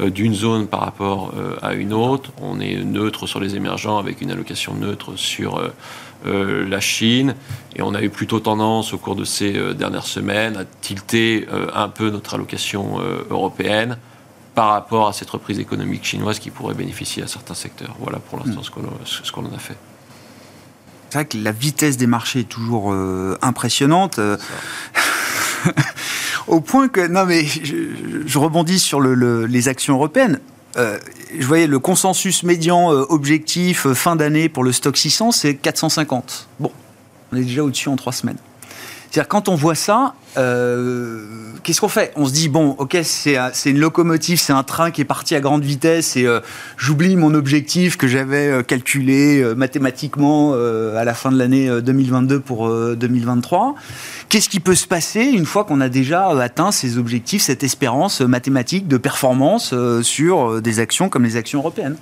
euh, d'une zone par rapport à une autre. On est neutre sur les émergents avec une allocation neutre sur la Chine, et on a eu plutôt tendance au cours de ces dernières semaines à tilter un peu notre allocation européenne par rapport à cette reprise économique chinoise qui pourrait bénéficier à certains secteurs. Voilà pour l'instant hmm. ce qu'on en a fait c'est vrai que la vitesse des marchés est toujours euh, impressionnante. Euh, au point que, non mais je, rebondis sur les actions européennes. Euh, je voyais le consensus médian objectif fin d'année pour le stock 600, c'est 450. Bon, on est déjà au-dessus en trois semaines. C'est-à-dire, quand on voit ça, euh, qu'est-ce qu'on fait? On se dit, bon, ok, c'est une locomotive, c'est un train qui est parti à grande vitesse et euh, j'oublie mon objectif que j'avais euh, calculé mathématiquement à la fin de l'année 2022 pour 2023. Qu'est-ce qui peut se passer une fois qu'on a déjà atteint ces objectifs, cette espérance mathématique de performance sur des actions comme les actions européennes?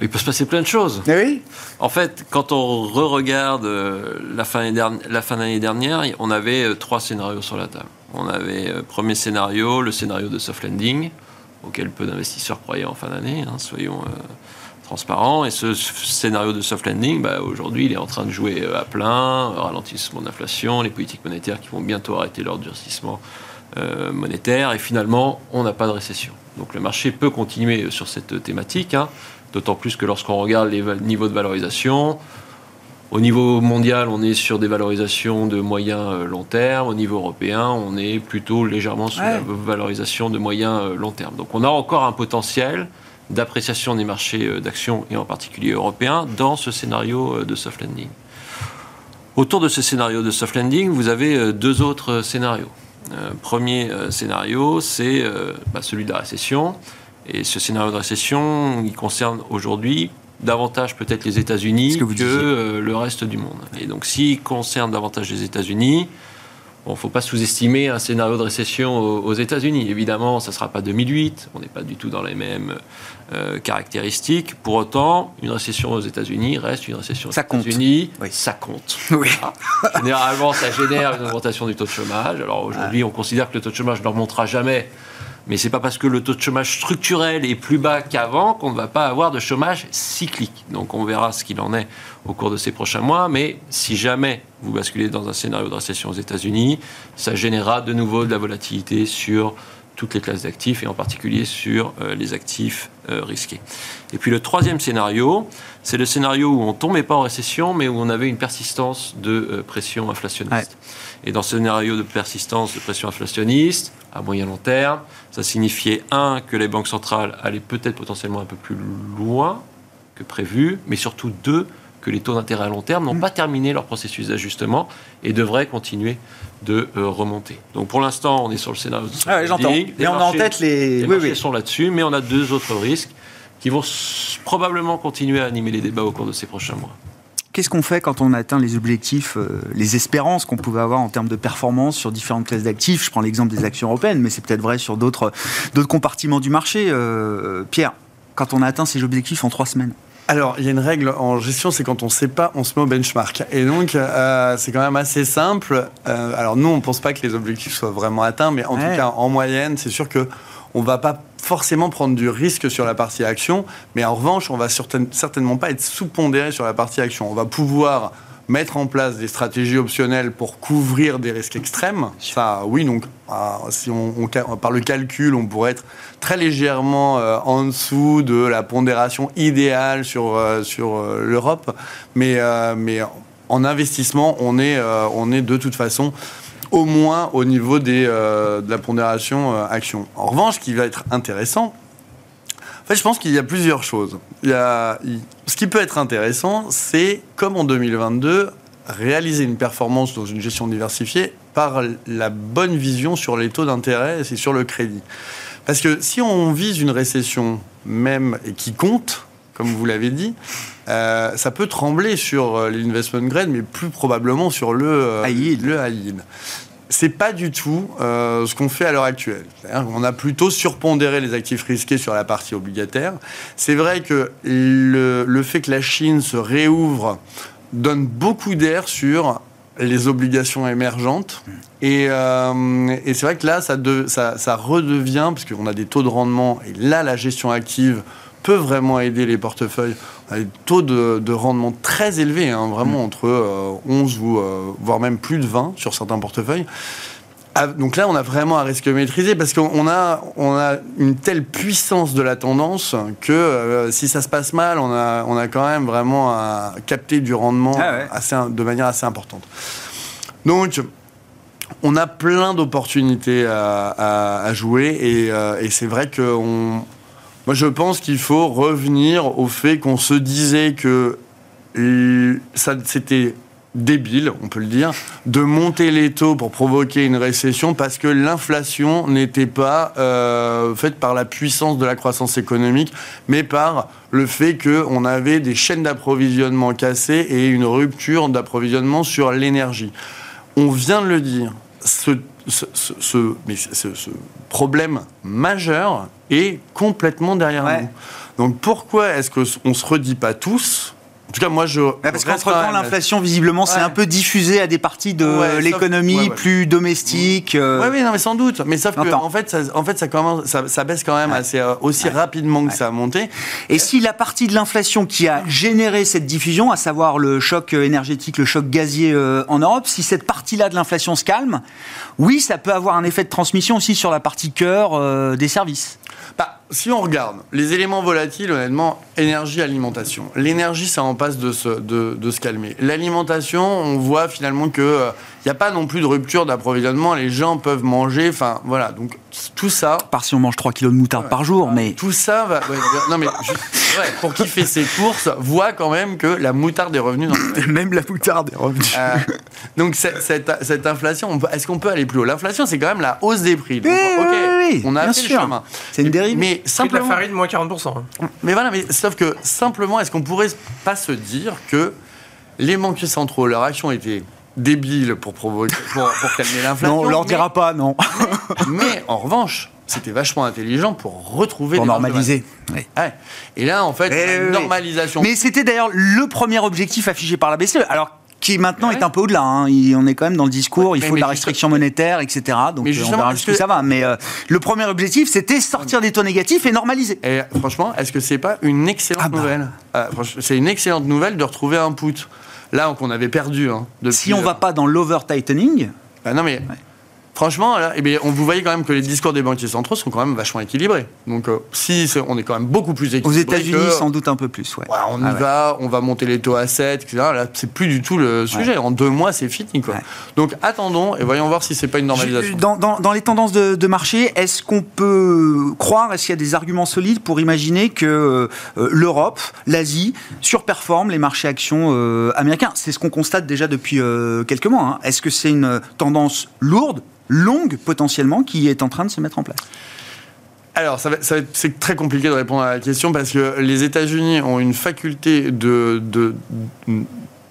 Il peut se passer plein de choses. Eh oui. En fait, quand on re-regarde euh, la fin d'année dernière, on avait euh, trois scénarios sur la table. On avait euh, premier scénario, le scénario de soft landing, auquel peu d'investisseurs croyaient en fin d'année, hein, soyons transparents. Et ce scénario de soft landing, bah, aujourd'hui, il est en train de jouer à plein, ralentissement de l'inflation, les politiques monétaires qui vont bientôt arrêter leur durcissement monétaire, et finalement, on n'a pas de récession. Donc le marché peut continuer sur cette thématique. Hein. D'autant plus que lorsqu'on regarde les niveaux de valorisation, au niveau mondial, on est sur des valorisations de moyen euh, long terme. Au niveau européen, on est plutôt légèrement sur la valorisation de moyen euh, long terme. Donc on a encore un potentiel d'appréciation des marchés euh, d'actions, et en particulier européens, dans ce scénario de soft landing. Autour de ce scénario de soft landing, vous avez deux autres scénarios. premier scénario, c'est bah, celui de la récession. Et ce scénario de récession, il concerne aujourd'hui davantage peut-être les États-Unis que, euh, le reste du monde. Et donc s'il concerne davantage les États-Unis, il ne faut pas sous-estimer un scénario de récession aux, États-Unis. Évidemment, ça ne sera pas 2008, on n'est pas du tout dans les mêmes euh, caractéristiques. Pour autant, une récession aux États-Unis reste une récession aux États-Unis. Ça compte. Oui. Généralement, ça génère une augmentation du taux de chômage. Alors aujourd'hui, on considère que le taux de chômage ne remontera jamais mais c'est pas parce que le taux de chômage structurel est plus bas qu'avant qu'on ne va pas avoir de chômage cyclique. Donc on verra ce qu'il en est au cours de ces prochains mois. Mais si jamais vous basculez dans un scénario de récession aux États-Unis, ça générera de nouveau de la volatilité sur toutes les classes d'actifs et en particulier sur euh, les actifs euh, risqués. Et puis le troisième scénario, c'est le scénario où on ne tombait pas en récession, mais où on avait une persistance de euh, pression inflationniste. Et dans ce scénario de persistance de pression inflationniste, à moyen long terme, ça signifiait, un, que les banques centrales allaient peut-être potentiellement un peu plus loin que prévu, mais surtout, deux, que les taux d'intérêt à long terme n'ont mm. pas terminé leur processus d'ajustement et devraient continuer de euh, remonter. Donc pour l'instant, on est sur le scénario de ah j'entends. Mais on a en tête les... Les marchés sont là-dessus, mais on a deux autres risques qui vont probablement continuer à animer les débats au cours de ces prochains mois. Qu'est-ce qu'on fait quand on atteint les objectifs, euh, les espérances qu'on pouvait avoir en termes de performance sur différentes classes d'actifs? Je prends l'exemple des actions européennes, mais c'est peut-être vrai sur d'autres compartiments du marché. Euh, Pierre, quand on a atteint ces objectifs en trois semaines? Alors, il y a une règle en gestion, c'est quand on ne sait pas, on se met au benchmark. Et donc, euh, c'est quand même assez simple. alors, nous, on ne pense pas que les objectifs soient vraiment atteints, mais en tout cas, en moyenne, c'est sûr que on va pas forcément prendre du risque sur la partie action, mais en revanche, on va certainement pas être sous-pondéré sur la partie action. On va pouvoir mettre en place des stratégies optionnelles pour couvrir des risques extrêmes. Ça, oui, donc ah, si on, par le calcul, on pourrait être très légèrement euh, en dessous de la pondération idéale sur, euh, sur euh, l'Europe, mais, mais en investissement, on est, on est de toute façon au moins au niveau des, euh, de la pondération euh, action. En revanche, ce qui va être intéressant, en fait, je pense qu'il y a plusieurs choses. Il y a, ce qui peut être intéressant, c'est comme en 2022, réaliser une performance dans une gestion diversifiée par la bonne vision sur les taux d'intérêt et sur le crédit. Parce que si on vise une récession même et qui compte, comme vous l'avez dit, euh, ça peut trembler sur euh, l'investment grade, mais plus probablement sur le, euh, high le C'est pas du tout ce qu'on fait à l'heure actuelle. On a plutôt surpondéré les actifs risqués sur la partie obligataire. C'est vrai que le, le, fait que la Chine se réouvre donne beaucoup d'air sur les obligations émergentes. Et, et c'est vrai que là, ça, de, ça, ça redevient, parce qu'on a des taux de rendement, et là, la gestion active peut vraiment aider les portefeuilles. On a des taux de, rendement très élevés, hein, vraiment mm. entre 11 euh, ou euh, voire même plus de 20 sur certains portefeuilles. Ah, donc là, on a vraiment un risque maîtrisé parce qu'on a, on a une telle puissance de la tendance que euh, si ça se passe mal, on a, on a quand même vraiment à capter du rendement ah assez, de manière assez importante. Donc, on a plein d'opportunités à, jouer et, et c'est vrai qu'on moi, je pense qu'il faut revenir au fait qu'on se disait que ça, c'était débile, on peut le dire, de monter les taux pour provoquer une récession parce que l'inflation n'était pas euh, faite par la puissance de la croissance économique, mais par le fait qu'on avait des chaînes d'approvisionnement cassées et une rupture d'approvisionnement sur l'énergie. On vient de le dire, mais ce, problème majeur est complètement derrière nous. Donc pourquoi est-ce qu'on ne se redit pas tous en tout cas, moi, je. parce qu'entre-temps, l'inflation, visiblement, c'est un peu diffusé à des parties de l'économie plus domestique. Oui, euh. oui, non, mais sans doute. Mais sauf que, en fait, ça, en fait, ça, commence, ça, baisse quand même assez, euh, aussi rapidement que ça a monté. Et si la partie de l'inflation qui a généré cette diffusion, à savoir le choc euh, énergétique, le choc gazier en Europe, si cette partie-là de l'inflation se calme, oui, ça peut avoir un effet de transmission aussi sur la partie cœur des services. Bah, si on regarde les éléments volatiles, honnêtement, énergie, alimentation. L'énergie, ça en passe de se, calmer. L'alimentation, on voit finalement que euh, n'y a pas non plus de rupture d'approvisionnement. Les gens peuvent manger. Enfin, voilà. Donc, tout ça. Par si on mange 3 kilos de moutarde par jour, mais. Tout ça va. non, mais pour qui fait ses courses, voit quand même que la moutarde est revenue dans Même la moutarde est revenue. Euh, donc, cette, cette, inflation, est-ce qu'on peut aller plus haut? L'inflation, c'est quand même la hausse des prix. Donc, oui, oui, on a fait le chemin. C'est une dérive. Mais simplement. la farine, moins 40%. Hein. Mais voilà, mais sauf que simplement, est-ce qu'on pourrait pas se dire que les banquiers centraux, leur action était débile pour, provoquer, pour, calmer l'inflation. Non, on leur dira pas, non. Mais, en revanche, c'était vachement intelligent pour retrouver pour normaliser. Et là, en fait, eh normalisation. Mais c'était d'ailleurs le premier objectif affiché par la BCE. Alors qui maintenant est un peu au-delà. Hein. On est quand même dans le discours, il faut de la restriction monétaire, etc. Donc on verra jusqu'où ça va. Mais euh, le premier objectif, c'était sortir des taux négatifs et normaliser. Et franchement, est-ce que c'est pas une excellente ah bah. nouvelle? Euh, C'est une excellente nouvelle de retrouver un put là qu'on avait perdu. Hein, si on ne va pas dans l'over-tightening. Bah non, mais Franchement, là, eh bien, on, vous voyez quand même que les discours des banquiers centraux sont quand même vachement équilibrés. Donc, euh, si on est quand même beaucoup plus équilibré. Aux États-Unis, sans doute un peu plus, ouais. on y ah va, on va monter les taux à 7, etc. Là, c'est plus du tout le sujet. En deux mois, c'est fini, quoi. Donc, attendons et voyons voir si c'est pas une normalisation. Dans, dans, les tendances de, marché, est-ce qu'on peut croire, est-ce qu'il y a des arguments solides pour imaginer que euh, l'Europe, l'Asie surperforment les marchés actions euh, américains? C'est ce qu'on constate déjà depuis quelques mois. Hein. Est-ce que c'est une tendance lourde? Longue potentiellement qui est en train de se mettre en place alors, ça c'est très compliqué de répondre à la question parce que les États-Unis ont une faculté de,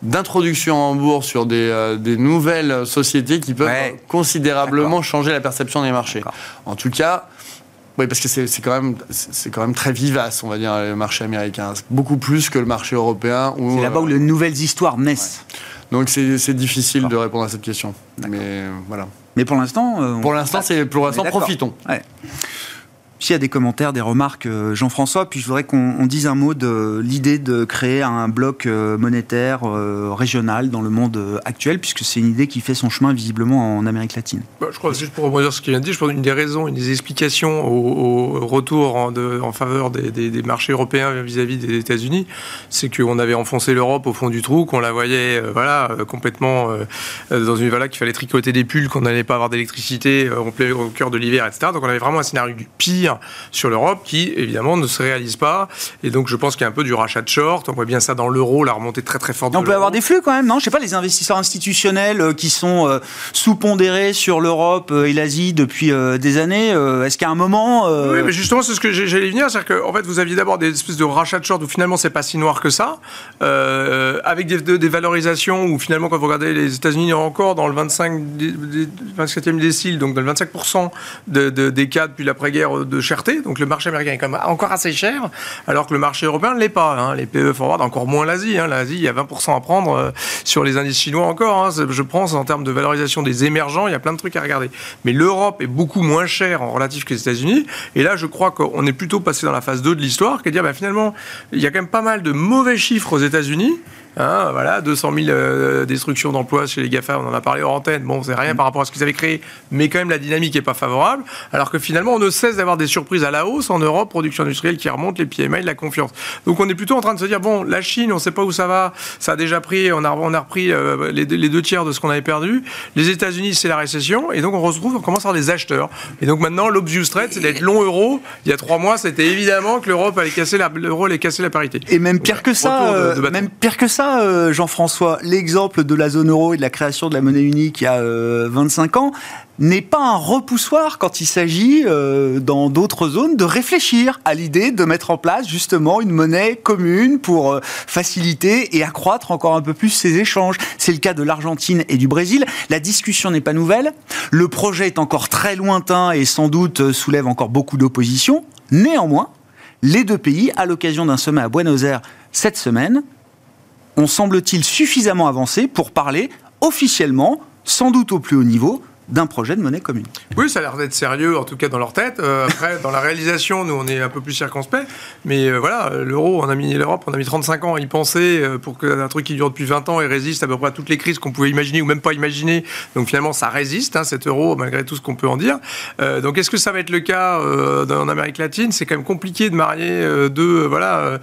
d'introduction en bourse sur des, euh, nouvelles sociétés qui peuvent considérablement changer la perception des marchés. En tout cas, oui, parce que c'est quand, même, quand même très vivace, on va dire, le marché américain. Beaucoup plus que le marché européen. C'est là-bas où les nouvelles histoires naissent. Donc c'est difficile de répondre à cette question. Mais voilà. Mais pour l'instant. Euh, pour l'instant, c'est pour l'instant profitons. S'il y a des commentaires, des remarques, euh, Jean-François, puis je voudrais qu'on dise un mot de l'idée de créer un bloc euh, monétaire euh, régional dans le monde actuel, puisque c'est une idée qui fait son chemin visiblement en Amérique latine. Bah, je crois, juste pour rebondir ce qu'il vient de dire, je pense une des raisons, une des explications au, retour en, faveur des, marchés européens vis-à-vis des États-Unis, c'est qu'on avait enfoncé l'Europe au fond du trou, qu'on la voyait voilà, complètement dans une voilà qu'il fallait tricoter des pulls, qu'on n'allait pas avoir d'électricité au cœur de l'hiver, etc. Donc on avait vraiment un scénario du pire sur l'Europe qui, évidemment, ne se réalise pas. Et donc, je pense qu'il y a un peu du rachat de short. On voit bien ça dans l'euro, la remontée très très forte. on peut avoir des flux quand même, non? Je sais pas, les investisseurs institutionnels euh, qui sont euh, sous-pondérés sur l'Europe euh, et l'Asie depuis des années. Est-ce qu'à un moment. Oui, mais justement, c'est ce que j'allais venir. C'est-à-dire qu'en fait, vous aviez d'abord des espèces de rachats de short où finalement, c'est pas si noir que ça. avec des, valorisations où finalement, quand vous regardez les États-Unis, encore dans le 25, 27e décile, donc dans le 25% de, des cas depuis l'après-guerre de cherté. Donc le marché américain est quand même encore assez cher, alors que le marché européen ne l'est pas. Hein. Les PE forward, encore moins l'Asie. Hein. L'Asie, il y a 20% à prendre euh, sur les indices chinois encore. Hein. Je pense en termes de valorisation des émergents, il y a plein de trucs à regarder. Mais l'Europe est beaucoup moins chère en relatif que les États-Unis. Et là, je crois qu'on est plutôt passé dans la phase 2 de l'histoire, qui est de dire bah, finalement, il y a quand même pas mal de mauvais chiffres aux États-Unis. Hein, voilà, 200 000 euh, destructions d'emplois chez les GAFA, on en a parlé hors antenne. Bon, c'est rien par rapport à ce qu'ils avaient créé, mais quand même la dynamique n'est pas favorable. Alors que finalement, on ne cesse d'avoir des surprises à la hausse en Europe, production industrielle qui remonte, les PMI, la confiance. Donc on est plutôt en train de se dire, bon, la Chine, on ne sait pas où ça va, ça a déjà pris, on a, on a repris euh, les, deux tiers de ce qu'on avait perdu. Les États-Unis, c'est la récession, et donc on retrouve, on commence à avoir des acheteurs. Et donc maintenant, l'obvious trade, c'est d'être long euro. Il y a trois mois, c'était évidemment que l'Europe allait casser l'euro allait casser la parité. Et même pire que ça, euh, même pire que ça, euh, Jean-François, l'exemple de la zone euro et de la création de la monnaie unique il y a 25 ans n'est pas un repoussoir quand il s'agit, dans d'autres zones, de réfléchir à l'idée de mettre en place justement une monnaie commune pour faciliter et accroître encore un peu plus ces échanges. C'est le cas de l'Argentine et du Brésil. La discussion n'est pas nouvelle. Le projet est encore très lointain et sans doute soulève encore beaucoup d'opposition. Néanmoins, les deux pays, à l'occasion d'un sommet à Buenos Aires cette semaine, ont semble-t-il suffisamment avancé pour parler officiellement, sans doute au plus haut niveau, d'un projet de monnaie commune. Oui, ça a l'air d'être sérieux, en tout cas dans leur tête. Euh, après, dans la réalisation, nous, on est un peu plus circonspect. Mais euh, voilà, l'euro, on a mis l'Europe, on a mis 35 ans à y penser euh, pour qu'un truc qui dure depuis 20 ans et résiste à peu près à toutes les crises qu'on pouvait imaginer ou même pas imaginer. Donc finalement, ça résiste, hein, cet euro, malgré tout ce qu'on peut en dire. donc est-ce que ça va être le cas en Amérique latine? C'est quand même compliqué de marier deux, voilà,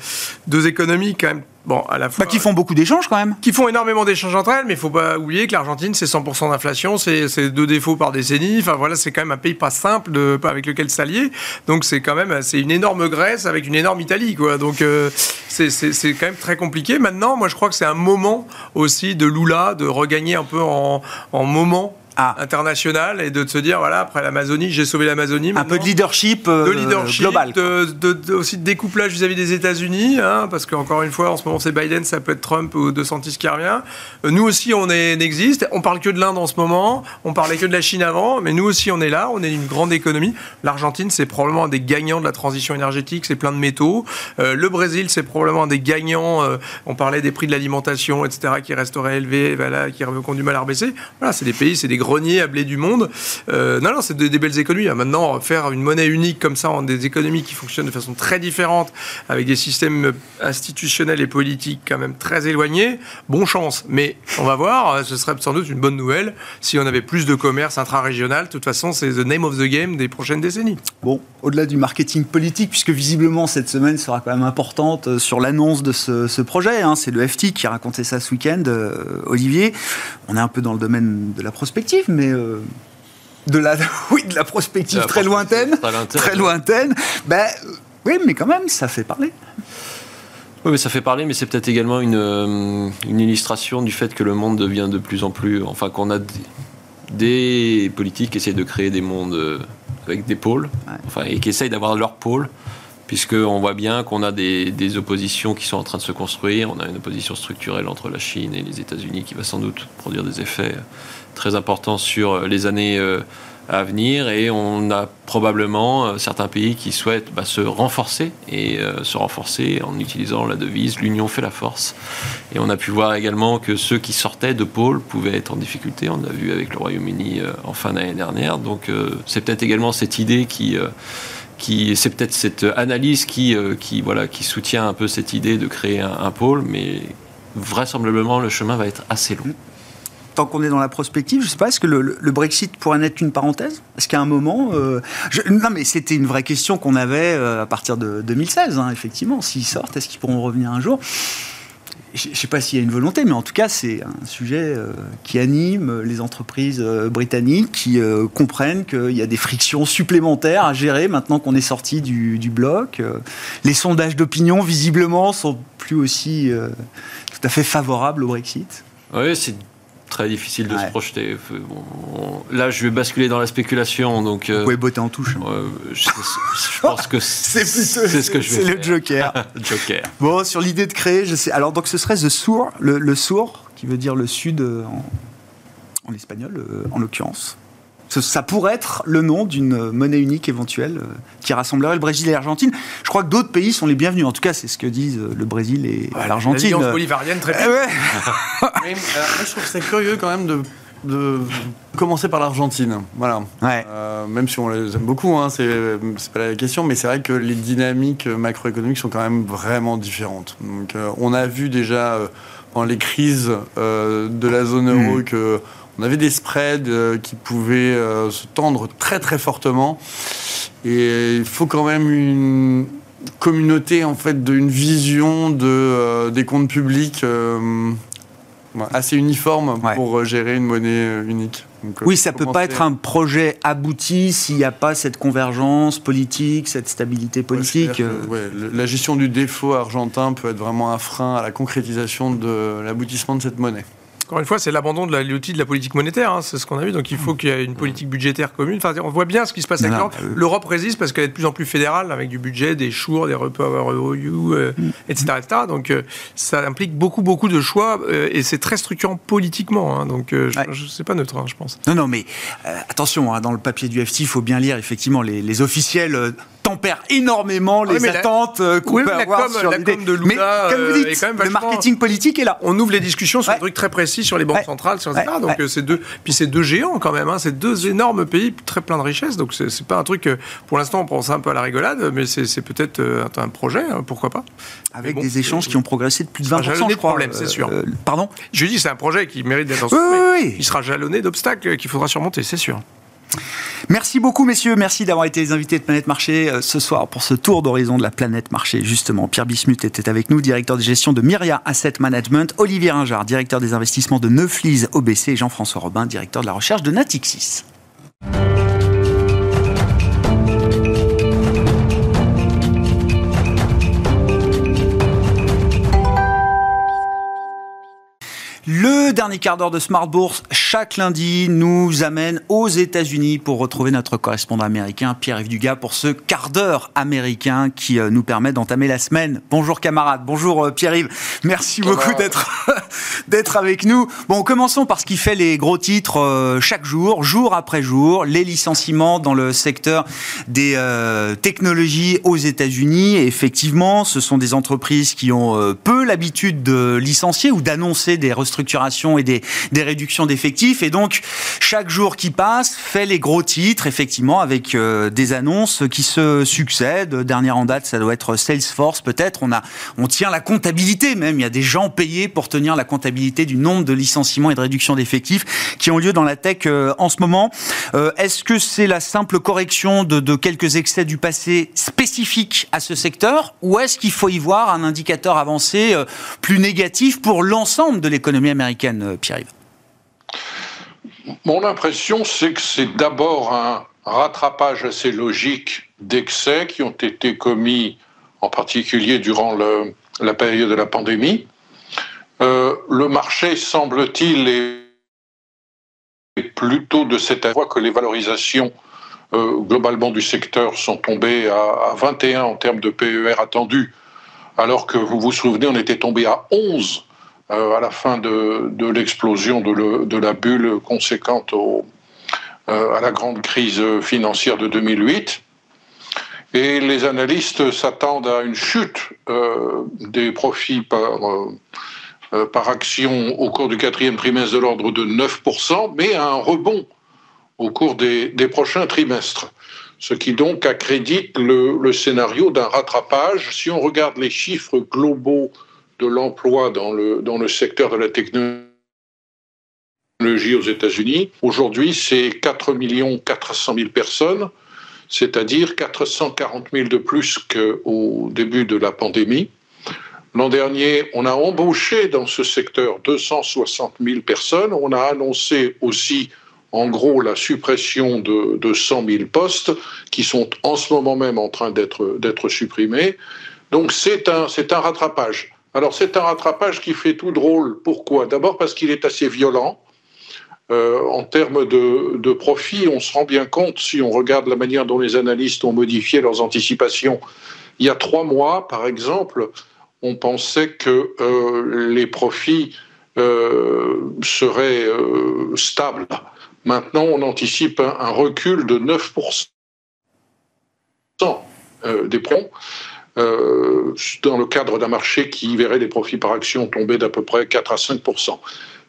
deux économies quand même Bon, à la fois. Bah, qui font beaucoup d'échanges quand même. Qui font énormément d'échanges entre elles, mais il faut pas oublier que l'Argentine, c'est 100% d'inflation, c'est deux défauts par décennie. Enfin voilà, c'est quand même un pays pas simple de, avec lequel s'allier. Donc c'est quand même c'est une énorme Grèce avec une énorme Italie, quoi. Donc euh, c'est quand même très compliqué. Maintenant, moi je crois que c'est un moment aussi de Lula de regagner un peu en, en moment ah. international et de se dire voilà après l'Amazonie j'ai sauvé l'Amazonie un peu de leadership, euh, de leadership global de, aussi de découplage vis-à-vis des États-Unis hein, parce qu'encore une fois en ce moment c'est Biden ça peut être Trump ou De Santis qui revient. Euh, nous aussi on est, existe. On parle que de l'Inde en ce moment. On parlait que de la Chine avant mais nous aussi on est là. On est une grande économie. l'Argentine c'est probablement un des gagnants de la transition énergétique. C'est plein de métaux. Euh, le Brésil c'est probablement un des gagnants on parlait des prix de l'alimentation etc qui resteraient élevés voilà, qui ont du mal à rebaisser. Voilà c'est des pays c'est des grenier à blé du monde. Euh, non, non, c'est des, belles économies. Hein. Maintenant, faire une monnaie unique comme ça, en des économies qui fonctionnent de façon très différente, avec des systèmes institutionnels et politiques quand même très éloignés, bon chance. Mais on va voir, ce serait sans doute une bonne nouvelle si on avait plus de commerce intra-régional. De toute façon, c'est the name of the game des prochaines décennies. Bon, au-delà du marketing politique, puisque visiblement cette semaine sera quand même importante euh, sur l'annonce de ce, projet, hein. c'est le FT qui a raconté ça ce week-end, euh, Olivier. On est un peu dans le domaine de la prospective mais euh, de la, oui, de la prospective très lointaine, très lointaine. Ben, euh, oui, mais quand même, ça fait parler. Oui, mais ça fait parler, mais c'est peut-être également une, euh, une, illustration du fait que le monde devient de plus en plus, enfin qu'on a des, politiques qui essayent de créer des mondes avec des pôles, enfin, et qui essayent d'avoir leur pôle puisqu'on voit bien qu'on a des, oppositions qui sont en train de se construire. On a une opposition structurelle entre la Chine et les États-Unis qui va sans doute produire des effets très importants sur les années euh, à venir et on a probablement euh, certains pays qui souhaitent bah, se renforcer et euh, se renforcer en utilisant la devise l'union fait la force. Et on a pu voir également que ceux qui sortaient de pôle pouvaient être en difficulté. On l'a vu avec le Royaume-Uni en fin d'année dernière. Donc c'est peut-être également cette idée qui c'est peut-être cette analyse qui, euh, qui, voilà, qui soutient un peu cette idée de créer un, pôle, mais vraisemblablement le chemin va être assez long. Tant qu'on est dans la prospective, je ne sais pas, est-ce que le, Brexit pourrait n'être qu'une parenthèse? Est-ce qu'à un moment... Euh, non, mais c'était une vraie question qu'on avait euh, à partir de 2016, hein, effectivement. S'ils sortent, est-ce qu'ils pourront revenir un jour? Je ne sais pas s'il y a une volonté, mais en tout cas, c'est un sujet euh, qui anime les entreprises britanniques qui comprennent qu'il y a des frictions supplémentaires à gérer maintenant qu'on est sorti du, du bloc. les sondages d'opinion, visiblement, sont plus aussi tout à fait favorables au Brexit. Oui, c'est très difficile de se projeter. là, je vais basculer dans la spéculation. Donc, Vous pouvez botter en touche. Hein. je, pense que c'est ce que je vais C'est le Joker. Joker. Bon, sur l'idée de créer, je sais. Alors, donc, ce serait The Sour, le, le Sour, qui veut dire le sud euh, en, en espagnol, euh, en l'occurrence ça pourrait être le nom d'une monnaie unique éventuelle euh, qui rassemblerait le Brésil et l'Argentine. Je crois que d'autres pays sont les bienvenus. En tout cas, c'est ce que disent euh, le Brésil et l'Argentine. L'alliance bolivarienne, très bien. Euh, je trouve c'est curieux quand même de, commencer par l'Argentine. Voilà. même si on les aime beaucoup, hein, c'est pas la question, mais c'est vrai que les dynamiques macroéconomiques sont quand même vraiment différentes. Donc, on a vu déjà dans les crises de la zone euro hmm. que on avait des spreads euh, qui pouvaient euh, se tendre très très fortement. Et il faut quand même une communauté en fait d'une vision de, euh, des comptes publics assez uniforme pour gérer une monnaie unique. oui, ça peut pas être un projet abouti s'il n'y a pas cette convergence politique, cette stabilité politique. la gestion du défaut argentin peut être vraiment un frein à la concrétisation de l'aboutissement de cette monnaie. Encore une fois, c'est l'abandon de l'outil de la politique monétaire, hein, c'est ce qu'on a vu. Donc il faut qu'il y ait une politique budgétaire commune. Enfin, on voit bien ce qui se passe avec l'Europe. Euh, L'Europe résiste parce qu'elle est de plus en plus fédérale, avec du budget, des chours, des repower EU, etc., etc. Donc euh, ça implique beaucoup, beaucoup de choix euh, et c'est très structurant politiquement. Hein. donc je ne sais pas neutre, hein, je pense. Non, non, mais attention, dans le papier du FT, il faut bien lire effectivement les, les officiels tempère énormément les attentes euh, qu'on peut avoir sur la de Lula, mais comme vous dites, le marketing politique est là. On ouvre les discussions sur un truc très précis sur les banques centrales, sur etc. Donc euh, c'est deux, puis c'est deux géants quand même. Hein, c'est deux énormes pays très pleins de richesses. Donc c'est pas un truc. Pour l'instant, on prend ça un peu à la rigolade, mais c'est peut-être euh, un projet. Hein, pourquoi pas Avec des échanges qui ont progressé de plus de 20 je crois. problème, c'est sûr. pardon? Je dis c'est un projet qui mérite d'être. Oui, oui, oui. Il sera jalonné d'obstacles qu'il faudra surmonter, c'est sûr. Merci beaucoup, messieurs. Merci d'avoir été les invités de Planète Marché euh, ce soir pour ce tour d'horizon de la planète Marché. Justement, Pierre Bismuth était avec nous, directeur de gestion de Myria Asset Management, Olivier Ringard, directeur des investissements de Neuflis OBC, et Jean-François Robin, directeur de la recherche de Natixis. Le dernier quart d'heure de Smart Bourse, chaque lundi, nous amène aux États-Unis pour retrouver notre correspondant américain, Pierre-Yves Dugas, pour ce quart d'heure américain qui euh, nous permet d'entamer la semaine. Bonjour camarades, bonjour euh, Pierre-Yves. Merci beaucoup d'être d'être avec nous. Bon, commençons par ce qui fait les gros titres euh, chaque jour, jour après jour, les licenciements dans le secteur des technologies aux États-Unis. Effectivement, ce sont des entreprises qui ont peu l'habitude de licencier ou d'annoncer des restrictions structuration et des, réductions d'effectifs. Et donc, chaque jour qui passe fait les gros titres, effectivement, avec euh, des annonces qui se succèdent. Dernière en date, ça doit être Salesforce, peut-être. On, on tient la comptabilité même. Il y a des gens payés pour tenir la comptabilité du nombre de licenciements et de réductions d'effectifs qui ont lieu dans la tech euh, en ce moment. Euh, est-ce que c'est la simple correction de, de quelques excès du passé spécifiques à ce secteur ou est-ce qu'il faut y voir un indicateur avancé plus négatif pour l'ensemble de l'économie américaine, euh, Pierre-Yves Mon impression, c'est que c'est d'abord un rattrapage assez logique d'excès qui ont été commis en particulier durant la période de la pandémie. Euh, le marché, semble-t-il, est plutôt de cette voie que les valorisations euh, globalement du secteur sont tombées à, à, 21 en termes de PER attendus, alors que vous vous souvenez, on était tombé à 11 euh, à la fin de, l'explosion de, la bulle conséquente euh, à la grande crise financière de 2008. Et les analystes s'attendent à une chute euh, des profits par, action au cours du quatrième trimestre de l'ordre de 9%, mais à un rebond au cours des, prochains trimestres. Ce qui donc accrédite le scénario d'un rattrapage. Si on regarde les chiffres globaux de l'emploi dans le, dans le secteur de la technologie aux États-Unis. Aujourd'hui, c'est 4 400 000 personnes, c'est-à-dire 440 000 de plus qu'au début de la pandémie. L'an dernier, on a embauché dans ce secteur 260 000 personnes. On a annoncé aussi, en gros, la suppression de, de 100 000 postes qui sont en ce moment même en train d'être supprimés. Donc c'est un, un rattrapage. Alors c'est un rattrapage qui fait tout drôle. Pourquoi? D'abord parce qu'il est assez violent. Euh, en termes de, profit, on se rend bien compte, si on regarde la manière dont les analystes ont modifié leurs anticipations, il y a trois mois, par exemple, on pensait que euh, les profits euh, seraient stables. Maintenant, on anticipe un, un recul de 9% des profits. Euh, dans le cadre d'un marché qui verrait les profits par action tomber d'à peu près 4 à 5%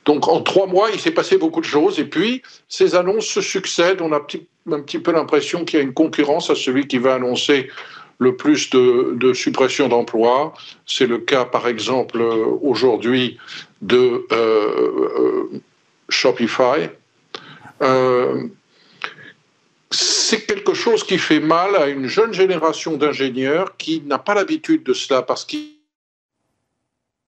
donc en trois mois, il s'est passé beaucoup de choses et puis ces annonces se succèdent. On a un petit peu l'impression qu'il y a une concurrence à celui qui va annoncer le plus de, suppression d'emplois. C'est le cas par exemple aujourd'hui de euh, euh, Shopify. Euh, c'est quelque chose qui fait mal à une jeune génération d'ingénieurs qui n'a pas l'habitude de cela parce qu'ils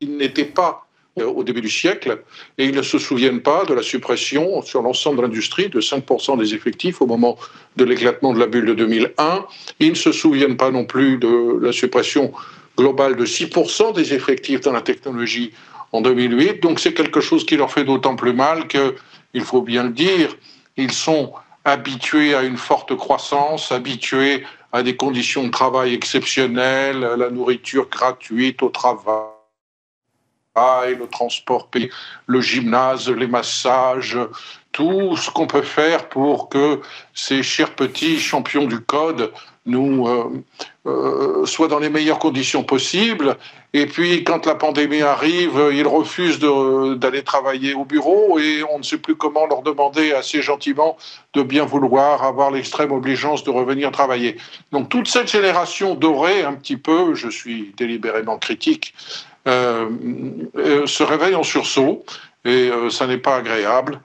n'étaient pas au début du siècle, et ils ne se souviennent pas de la suppression sur l'ensemble de l'industrie de 5% des effectifs au moment de l'éclatement de la bulle de 2001. Ils ne se souviennent pas non plus de la suppression globale de 6% des effectifs dans la technologie en 2008. Donc c'est quelque chose qui leur fait d'autant plus mal que, il faut bien le dire, ils sont habitués à une forte croissance, habitués à des conditions de travail exceptionnelles, à la nourriture gratuite au travail le transport le gymnase, les massages, tout ce qu'on peut faire pour que ces chers petits champions du code nous euh, euh, soient dans les meilleures conditions possibles. Et puis, quand la pandémie arrive, ils refusent d'aller travailler au bureau et on ne sait plus comment leur demander assez gentiment de bien vouloir avoir l'extrême obligeance de revenir travailler. Donc, toute cette génération dorée, un petit peu, je suis délibérément critique, euh, euh, se réveille en sursaut et euh, ça n'est pas agréable.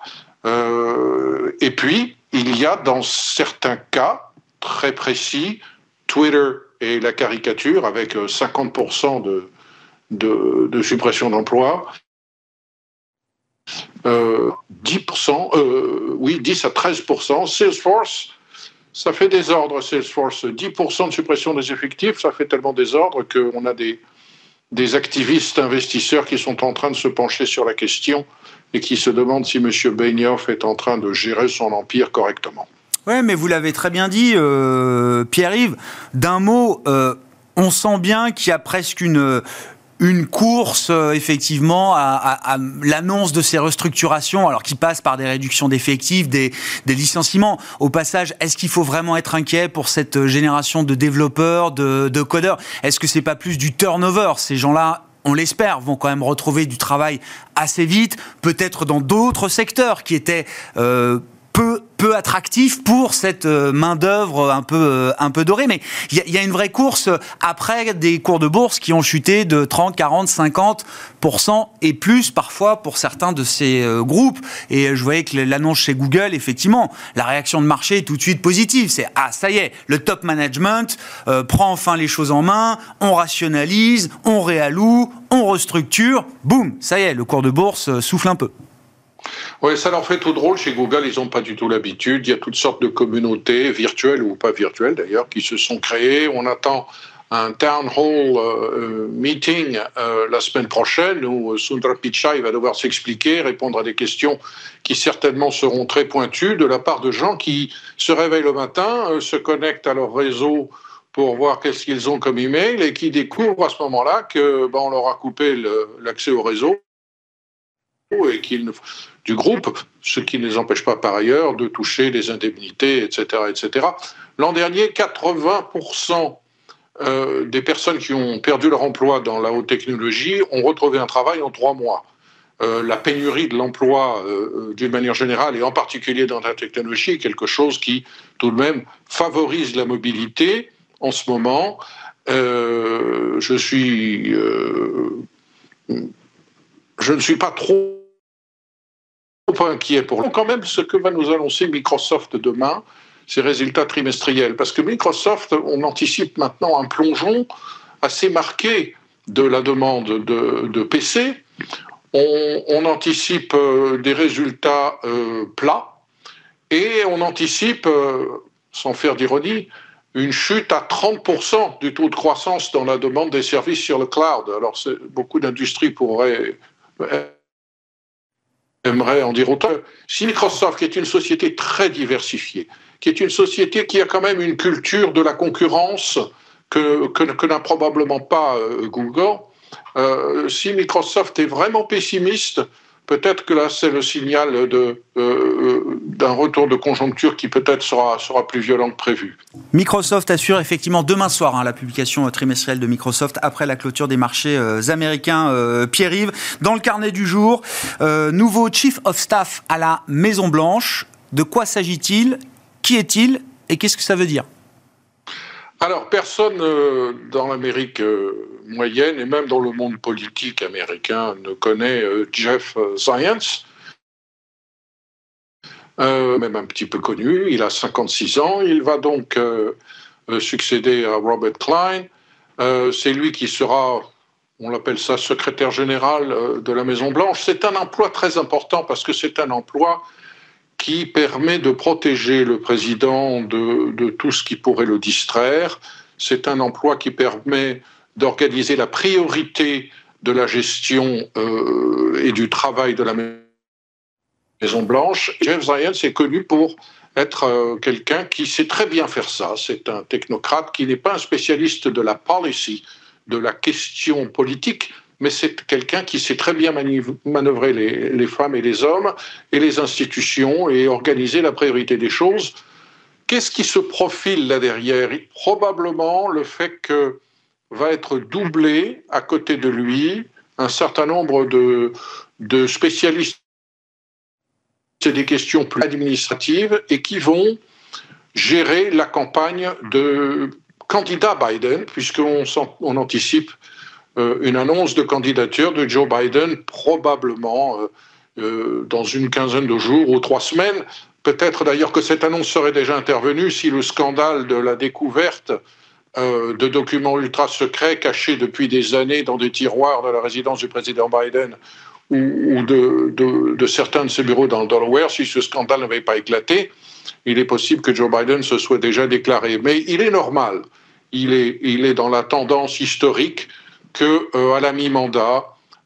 et puis, il y a dans certains cas très précis, Twitter et la caricature avec 50% de, de, suppression d'emplois. 10%, oui, 10 à 13%. Salesforce, ça fait des ordres, Salesforce. 10% de suppression des effectifs, ça fait tellement des ordres qu'on a des, des activistes investisseurs qui sont en train de se pencher sur la question et qui se demandent si M. Benioff est en train de gérer son empire correctement. Oui, mais vous l'avez très bien dit, euh, Pierre-Yves. D'un mot, euh, on sent bien qu'il y a presque une, une course euh, effectivement à, l'annonce de ces restructurations, alors qui passe par des réductions d'effectifs, des, licenciements. Au passage, est-ce qu'il faut vraiment être inquiet pour cette génération de développeurs, de, codeurs? Est-ce que c'est pas plus du turnover? Ces gens-là on l'espère, vont quand même retrouver du travail assez vite, peut-être dans d'autres secteurs qui étaient peu attractif pour cette euh, main d'œuvre un peu euh, un peu dorée. Mais il y, a une vraie course après des cours de bourse qui ont chuté de 30, 40, 50% et plus parfois pour certains de ces euh, groupes. Et je voyais que l'annonce chez Google, effectivement, la réaction de marché est tout de suite positive. C'est ah ça y est, le top management prend enfin les choses en main, on rationalise, on réalloue, on restructure, boum, ça y est, le cours de bourse souffle un peu. Oui, ça leur fait tout drôle. Chez Google, ils n'ont pas du tout l'habitude. Il y a toutes sortes de communautés, virtuelles ou pas virtuelles d'ailleurs, qui se sont créées. On attend un town hall euh, meeting euh, la semaine prochaine où Sundar Pichai va devoir s'expliquer, répondre à des questions qui certainement seront très pointues de la part de gens qui se réveillent le matin, euh, se connectent à leur réseau pour voir qu'est-ce qu'ils ont comme email et qui découvrent à ce moment-là que ben, on leur a coupé l'accès au réseau et qu'ils du groupe, ce qui ne les empêche pas par ailleurs de toucher les indemnités, etc. etc. L'an dernier, 80% euh, des personnes qui ont perdu leur emploi dans la haute technologie ont retrouvé un travail en trois mois. Euh, la pénurie de l'emploi euh, d'une manière générale et en particulier dans la technologie est quelque chose qui tout de même favorise la mobilité en ce moment. je suis, je ne suis pas trop pas inquiet pour quand même ce que va nous annoncer Microsoft demain, ses résultats trimestriels. Parce que Microsoft, on anticipe maintenant un plongeon assez marqué de la demande de, PC. On, anticipe euh, des résultats euh, plats et on anticipe, euh, sans faire d'ironie, une chute à 30% du taux de croissance dans la demande des services sur le cloud. Alors, beaucoup d'industries pourraient J'aimerais en dire autant. Si Microsoft, qui est une société très diversifiée, qui est une société qui a quand même une culture de la concurrence que, que, n'a probablement pas euh, Google, euh, si Microsoft est vraiment pessimiste, peut-être que là, c'est le signal euh, euh, d'un retour de conjoncture qui peut-être sera, sera plus violent que prévu. Microsoft assure effectivement demain soir hein, la publication euh, trimestrielle de Microsoft après la clôture des marchés américains. Pierre-Yves, dans le carnet du jour, nouveau Chief of Staff à la Maison Blanche. De quoi s'agit-il? Qui est-il? Et qu'est-ce que ça veut dire? Alors, personne dans l'Amérique moyenne et même dans le monde politique américain ne connaît euh, Jeff euh, même un petit peu connu. Il a 56 ans. Il va donc euh, succéder à Robert Klein. c'est lui qui sera on l'appelle ça secrétaire général euh, de la Maison Blanche. C'est un emploi très important parce que c'est un emploi qui permet de protéger le président de, tout ce qui pourrait le distraire. C'est un emploi qui permet d'organiser la priorité de la gestion euh, et du travail de la Maison Blanche. James Ryan est connu pour être euh, quelqu'un qui sait très bien faire ça. C'est un technocrate qui n'est pas un spécialiste de la policy, de la question politique, mais c'est quelqu'un qui sait très bien manœuvrer les, femmes et les hommes et les institutions et organiser la priorité des choses. Qu'est-ce qui se profile là derrière? Probablement le fait que va être doublé à côté de lui un certain nombre de, spécialistes c'est des questions plus administratives et qui vont gérer la campagne de candidat Biden, puisqu'on on anticipe une annonce de candidature de Joe Biden probablement euh, euh, dans une quinzaine de jours ou trois semaines. Peut-être d'ailleurs que cette annonce serait déjà intervenue si le scandale de la découverte de documents ultra secrets cachés depuis des années dans des tiroirs de la résidence du président Biden ou, de, certains de ses bureaux dans le Delaware, si ce scandale n'avait pas éclaté, il est possible que Joe Biden se soit déjà déclaré. Mais il est normal, il est, il est dans la tendance historique que euh, à la mi-mandat,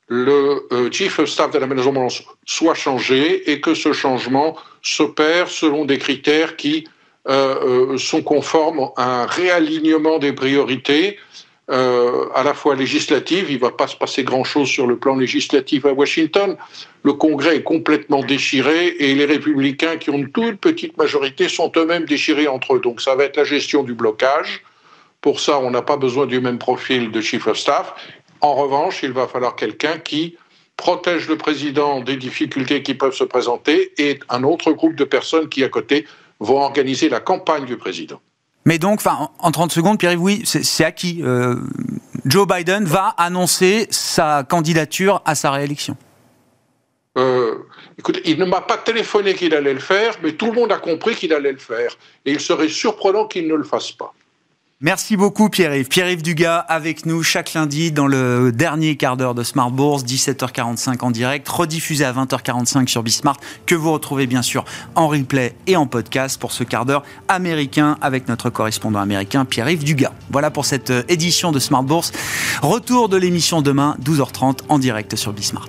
le euh, chief of staff de la Maison Blanche soit changé et que ce changement s'opère selon des critères qui euh, sont conformes à un réalignement des priorités à la fois législative, il ne va pas se passer grand-chose sur le plan législatif à Washington. Le Congrès est complètement déchiré et les républicains qui ont une toute petite majorité sont eux-mêmes déchirés entre eux. Donc ça va être la gestion du blocage. Pour ça, on n'a pas besoin du même profil de chief of staff. En revanche, il va falloir quelqu'un qui protège le président des difficultés qui peuvent se présenter et un autre groupe de personnes qui, à côté, vont organiser la campagne du président. Mais donc, en 30 secondes, Pierre, oui, c'est acquis. Euh, Joe Biden va annoncer sa candidature à sa réélection. Euh, écoute, il ne m'a pas téléphoné qu'il allait le faire, mais tout le monde a compris qu'il allait le faire. Et il serait surprenant qu'il ne le fasse pas. Merci beaucoup Pierre-Yves. Pierre-Yves Dugas avec nous chaque lundi dans le dernier quart d'heure de Smart Bourse, 17h45 en direct, rediffusé à 20h45 sur Bismart, que vous retrouvez bien sûr en replay et en podcast pour ce quart d'heure américain avec notre correspondant américain Pierre-Yves Dugas. Voilà pour cette euh, édition de Smart Bourse. Retour de l'émission demain, 12h30 en direct sur Bismart.